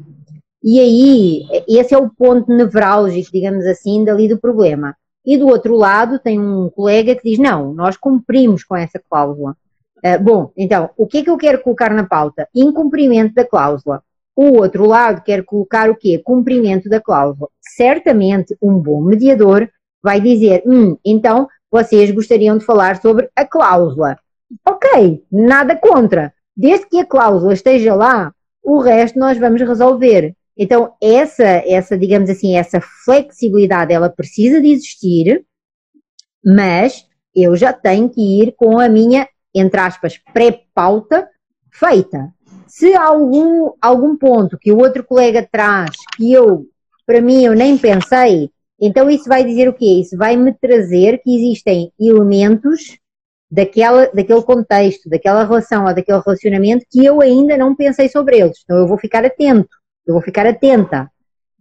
E aí, esse é o ponto nevrálgico, digamos assim, dali do problema. E do outro lado, tem um colega que diz, não, nós cumprimos com essa cláusula. Uh, bom, então, o que é que eu quero colocar na pauta? Incumprimento da cláusula. O outro lado quer colocar o quê? Cumprimento da cláusula. Certamente, um bom mediador vai dizer, hum, então vocês gostariam de falar sobre a cláusula. Ok, nada contra. Desde que a cláusula esteja lá, o resto nós vamos resolver. Então, essa, essa, digamos assim, essa flexibilidade, ela precisa de existir, mas eu já tenho que ir com a minha, entre aspas, pré-pauta feita. Se algum, algum ponto que o outro colega traz que eu, para mim, eu nem pensei, então isso vai dizer o quê? Isso vai me trazer que existem elementos daquela, daquele contexto, daquela relação ou daquele relacionamento que eu ainda não pensei sobre eles. Então eu vou ficar atento, eu vou ficar atenta.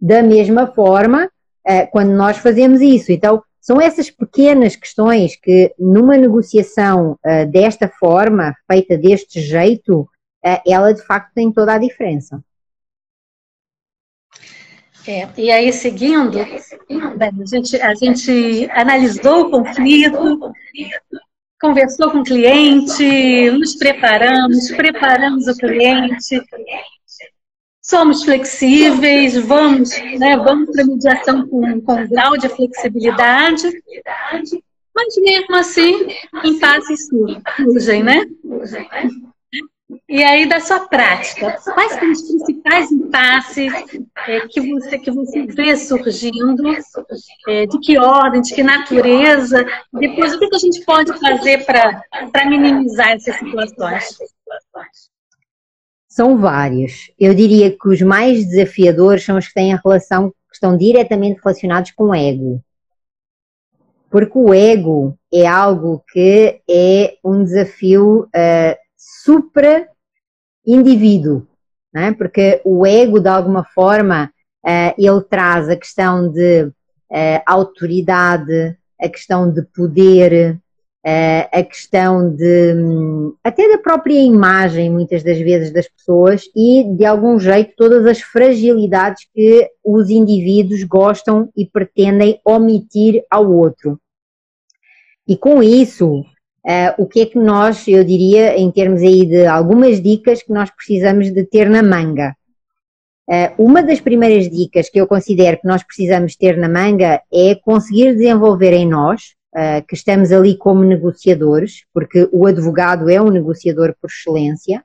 Da mesma forma, eh, quando nós fazemos isso. Então, são essas pequenas questões que, numa negociação eh, desta forma, feita deste jeito, eh, ela de facto tem toda a diferença. É, e aí, seguindo, bem, a, gente, a gente analisou o conflito, conversou com o cliente, nos preparamos, preparamos o cliente, somos flexíveis, vamos, né, vamos para a mediação com, com grau de flexibilidade, mas mesmo assim, impasses surgem, né? E aí, da sua prática, quais são os principais impasses é, que, você, que você vê surgindo? É, de que ordem, de que natureza? Depois, o que, que a gente pode fazer para minimizar essas situações? São vários. Eu diria que os mais desafiadores são os que têm a relação, que estão diretamente relacionados com o ego. Porque o ego é algo que é um desafio uh, supra indivíduo, é? porque o ego, de alguma forma, uh, ele traz a questão de uh, autoridade, a questão de poder, a questão de até da própria imagem, muitas das vezes, das pessoas e, de algum jeito, todas as fragilidades que os indivíduos gostam e pretendem omitir ao outro. E com isso, Uh, o que é que nós, eu diria, em termos aí de algumas dicas que nós precisamos de ter na manga? Uh, uma das primeiras dicas que eu considero que nós precisamos ter na manga é conseguir desenvolver em nós, uh, que estamos ali como negociadores, porque o advogado é um negociador por excelência,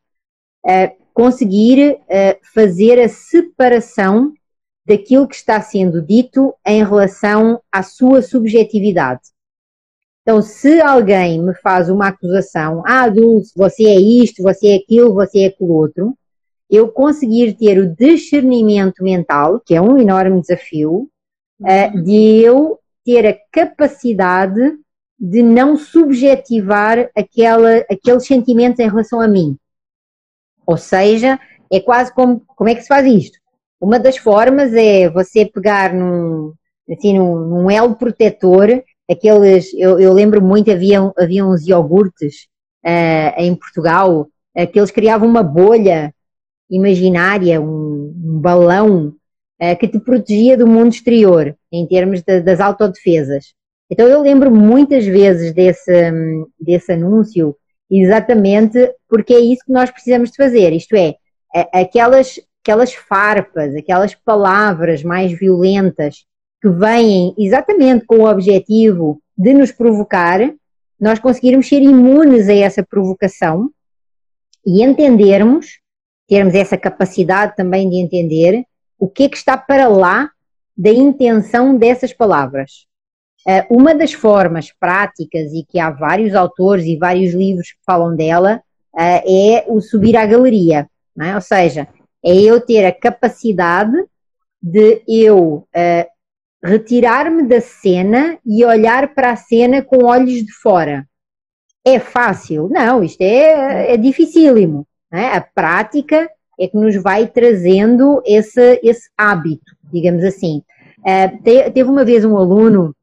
conseguir fazer a separação daquilo que está sendo dito em relação à sua subjetividade. Então, se alguém me faz uma acusação, ah, Dulce, você é isto, você é aquilo, você é aquilo outro, eu conseguir ter o discernimento mental, que é um enorme desafio, uh, de eu ter a capacidade de não subjetivar aquela, aqueles sentimentos em relação a mim. Ou seja, é quase como, como é que se faz isto? Uma das formas é você pegar num, assim, num, num elo protetor, aqueles, eu, eu lembro muito, havia, havia uns iogurtes uh, em Portugal, uh, que eles criavam uma bolha imaginária, um, um balão que te protegia do mundo exterior, em termos de, das autodefesas. Então eu lembro muitas vezes desse, desse anúncio, exatamente porque é isso que nós precisamos de fazer, isto é, aquelas, aquelas farpas, aquelas palavras mais violentas que vêm exatamente com o objetivo de nos provocar, nós conseguirmos ser imunes a essa provocação e entendermos, termos essa capacidade também de entender o que é que está para lá da intenção dessas palavras. Eh, uma das formas práticas, e que há vários autores e vários livros que falam dela, eh, é o subir à galeria. É? Ou seja, é eu ter a capacidade de eu eh, retirar-me da cena e olhar para a cena com olhos de fora. É fácil? Não, isto é, é dificílimo. É? A prática é que nos vai trazendo esse, esse hábito, digamos assim. Uh, teve uma vez um aluno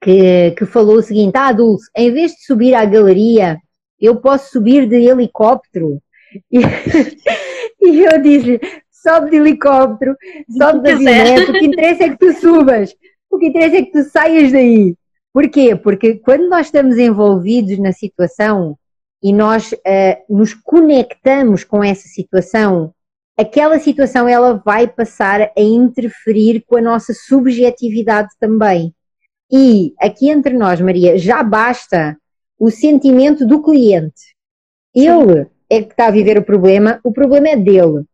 que, que falou o seguinte: Ah, Dulce, em vez de subir à galeria, eu posso subir de helicóptero. E, e eu disse sobe de helicóptero, sobe de avião, o que interessa é que tu subas, o que interessa é que tu saias daí. Porquê? Porque quando nós estamos envolvidos na situação e nós uh, nos conectamos com essa situação, aquela situação ela vai passar a interferir com a nossa subjetividade também. E aqui entre nós, Maria, já basta o sentimento do cliente. Ele é que está a viver o problema, o problema é dele.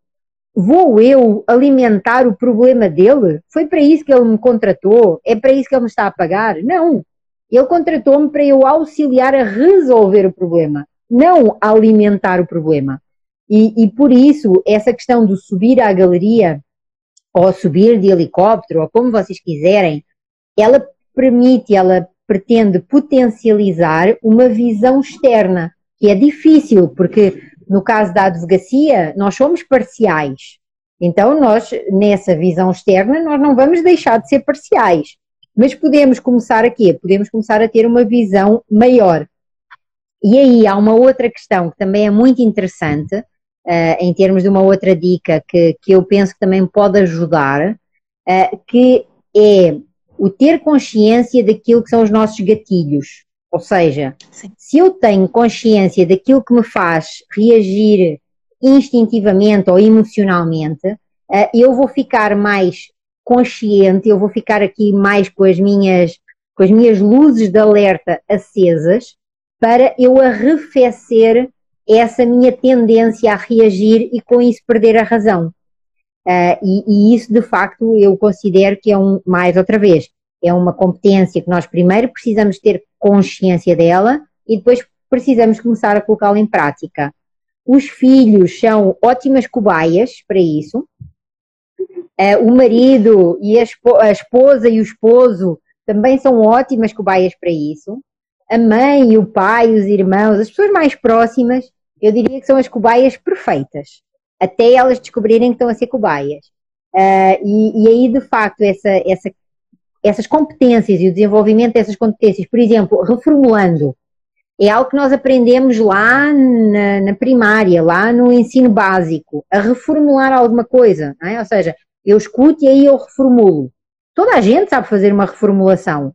Vou eu alimentar o problema dele? Foi para isso que ele me contratou? É para isso que ele me está a pagar? Não. Ele contratou-me para eu auxiliar a resolver o problema, não alimentar o problema. E, e por isso, essa questão do subir à galeria, ou subir de helicóptero, ou como vocês quiserem, ela permite, ela pretende potencializar uma visão externa, que é difícil, porque no caso da advocacia, nós somos parciais. Então, nós, nessa visão externa, nós não vamos deixar de ser parciais. Mas podemos começar a quê? Podemos começar a ter uma visão maior. E aí há uma outra questão que também é muito interessante, uh, em termos de uma outra dica que, que eu penso que também pode ajudar, uh, que é o ter consciência daquilo que são os nossos gatilhos. Ou seja, Sim. se eu tenho consciência daquilo que me faz reagir instintivamente ou emocionalmente, eh, eu vou ficar mais consciente, eu vou ficar aqui mais com as minhas, com as minhas luzes de alerta acesas para eu arrefecer essa minha tendência a reagir e com isso perder a razão. Uh, e, e, isso de facto eu considero que é um, mais outra vez, é uma competência que nós primeiro precisamos ter consciência dela e depois precisamos começar a colocá-la em prática. Os filhos são ótimas cobaias para isso. Uh, o marido e a, a esposa e o esposo também são ótimas cobaias para isso. A mãe, o pai, os irmãos, as pessoas mais próximas, eu diria que são as cobaias perfeitas, até elas descobrirem que estão a ser cobaias. Uh, e, e, aí, de facto, essa, essa essas competências e o desenvolvimento dessas competências, por exemplo, reformulando, é algo que nós aprendemos lá na, na primária, lá no ensino básico, a reformular alguma coisa, é? ou seja, eu escuto e aí eu reformulo. Toda a gente sabe fazer uma reformulação.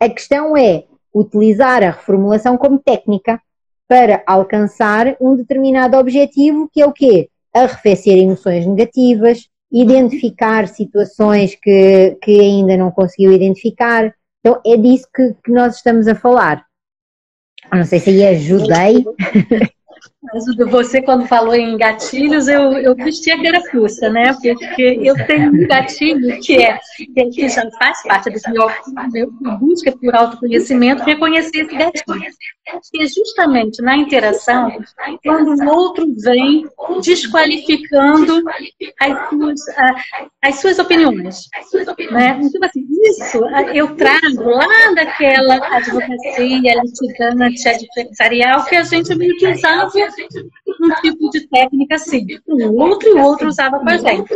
A questão é utilizar a reformulação como técnica para alcançar um determinado objetivo, que é o quê? Arrefecer emoções negativas, identificar situações que, que ainda não conseguiu identificar. Então é disso que, que nós estamos a falar. Não sei se aí ajudei. Mas você, quando falou em gatilhos, eu, eu vesti a carapuça, né? Porque eu tenho um gatilho que é que já faz parte desse meu, meu busca por autoconhecimento, reconhecer esse gatilho. É justamente na interação, quando o outro vem desqualificando as suas, as suas opiniões. Né? Então, assim, isso. Eu trago lá daquela advocacia litigante adversarial que a gente meio que usava um tipo de técnica assim. Um outro e o outro usava com a gente.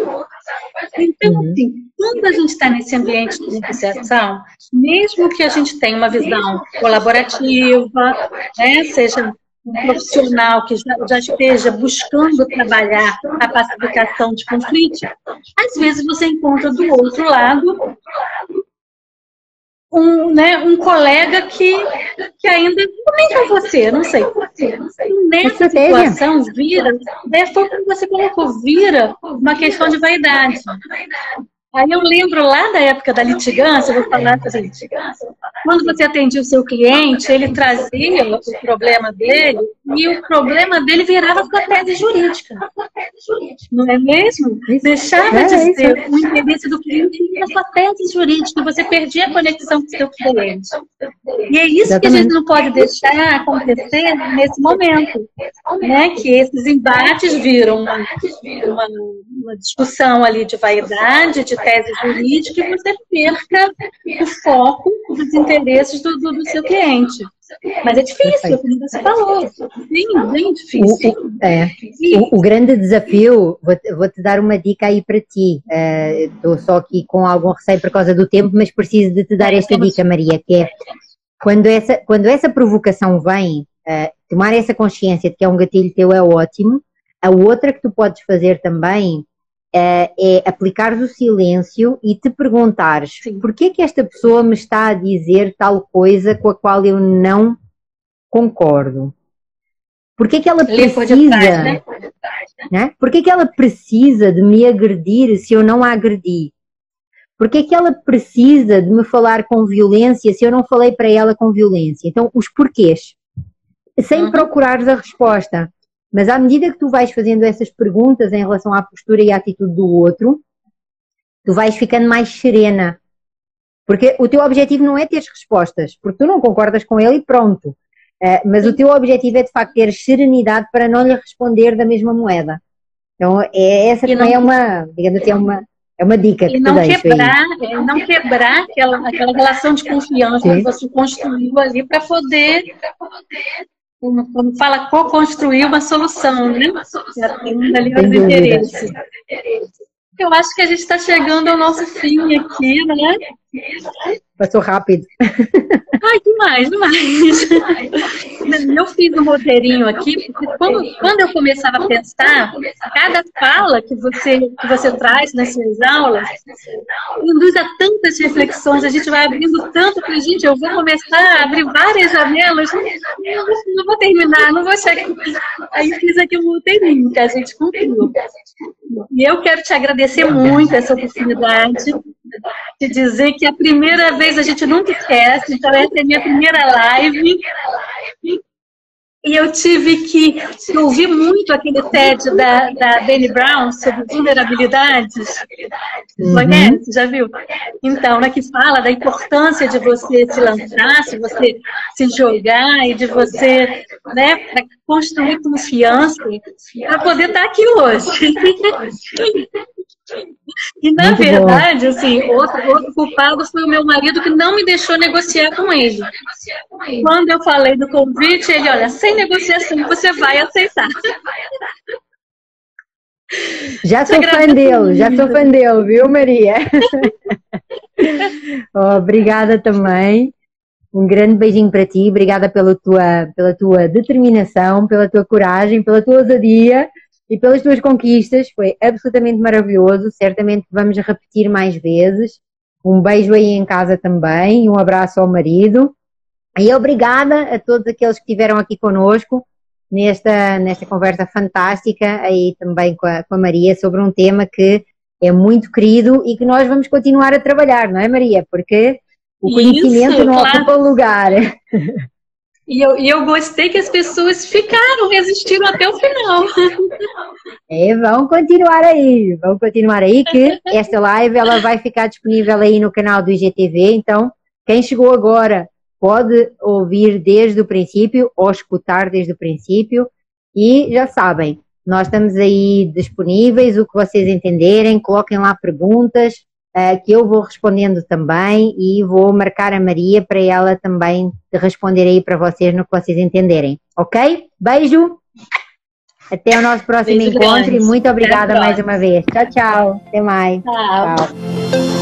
Então, uhum. assim, quando a gente está nesse ambiente de negociação, mesmo que a gente tenha uma visão colaborativa, né, seja um profissional que já, já, esteja buscando trabalhar a pacificação de conflito, às vezes você encontra do outro lado um, né, um colega que, que ainda nem com você, não sei. Nessa situação vira, é, foi como você colocou, vira uma questão de vaidade. Aí eu lembro lá da época da litigância, vou falar assim, quando você atendia o seu cliente, ele trazia o problema dele e o problema dele virava sua tese jurídica. Não é mesmo? Deixava de é ser o interesse do cliente e a sua tese jurídica, você perdia a conexão com o seu cliente. E é isso que a gente não pode deixar acontecer nesse momento, né? Que esses embates viram uma, uma, uma discussão ali de vaidade, de tese jurídica, e você perca o foco dos interesses do, do, do seu cliente. Mas é difícil, como você falou. Bem, bem difícil. O, é, o, o, grande desafio, vou-te vou -te dar uma dica aí para ti. Estou uh, só aqui com algum receio por causa do tempo, mas preciso de te dar esta dica, Maria, que é quando essa, quando essa provocação vem, uh, tomar essa consciência de que é um gatilho teu é ótimo. A outra que tu podes fazer também uh, é aplicar o silêncio e te perguntares porquê que esta pessoa me está a dizer tal coisa com a qual eu não concordo. Porquê que ela precisa, né? né? Porquê que ela precisa de me agredir se eu não a agredi? Porquê que ela precisa de me falar com violência se eu não falei para ela com violência? Então, os porquês. Sem uhum. procurares a resposta. Mas à medida que tu vais fazendo essas perguntas em relação à postura e à atitude do outro, tu vais ficando mais serena. Porque o teu objetivo não é ter respostas, porque tu não concordas com ele e pronto. Uh, mas o teu objetivo é de facto ter serenidade para não lhe responder da mesma moeda. Então, é, essa também é uma, digamos assim, é uma, é uma dica que e não quebrar, aí. É, não quebrar aquela, aquela relação de confiança Sim. que você construiu ali para poder como fala, co-construir uma solução, né? Já tem ali. Eu acho que a gente está chegando ao nosso fim aqui, né? Passou rápido. Ai, demais, demais. Eu fiz um roteirinho aqui, porque quando, quando eu começava a pensar, cada fala que você, que você traz nas suas aulas induz a tantas reflexões, a gente vai abrindo tanto para gente, eu vou começar a abrir várias janelas, não, vou terminar, não vou chegar. Aí fiz aqui um roteirinho que a gente cumpriu. E eu quero te agradecer muito essa oportunidade de dizer que a primeira vez a gente nunca esquece, então essa é a minha primeira live. E eu tive que ouvir muito aquele TED da, da Benny Brown sobre vulnerabilidades. Uhum. Conhece? Já viu? Então, né, que fala da importância de você se lançar, de você se jogar e de você né, construir confiança para poder estar aqui hoje. E na Muito verdade, bom. assim, outro, outro culpado foi o meu marido que não me deixou negociar com ele. Quando eu falei do convite, ele, olha, sem negociação você vai aceitar. Já sou fã dele, já fã dele, viu, Maria? Obrigada também. Um grande beijinho para ti, obrigada pela tua, pela tua determinação, pela tua coragem, pela tua ousadia e pelas tuas conquistas. Foi absolutamente maravilhoso. Certamente vamos repetir mais vezes. Um beijo aí em casa também um abraço ao marido. E obrigada a todos aqueles que estiveram aqui conosco nesta, nesta conversa fantástica aí também com a, com a Maria sobre um tema que é muito querido e que nós vamos continuar a trabalhar, não é Maria? Porque o conhecimento Isso, não claro. ocupa lugar. E eu, e eu gostei que as pessoas ficaram, resistiram até o final. É, vão continuar aí, vão continuar aí que esta live ela vai ficar disponível aí no canal do IGTV, então quem chegou agora pode ouvir desde o princípio ou escutar desde o princípio e já sabem, nós estamos aí disponíveis, o que vocês entenderem, coloquem lá perguntas, uh, que eu vou respondendo também e vou marcar a Maria para ela também responder aí para vocês no que vocês entenderem. Ok? Beijo! Até o nosso próximo Beijo encontro grande. e muito obrigada mais uma vez. Tchau, tchau. Até mais. tchau. tchau.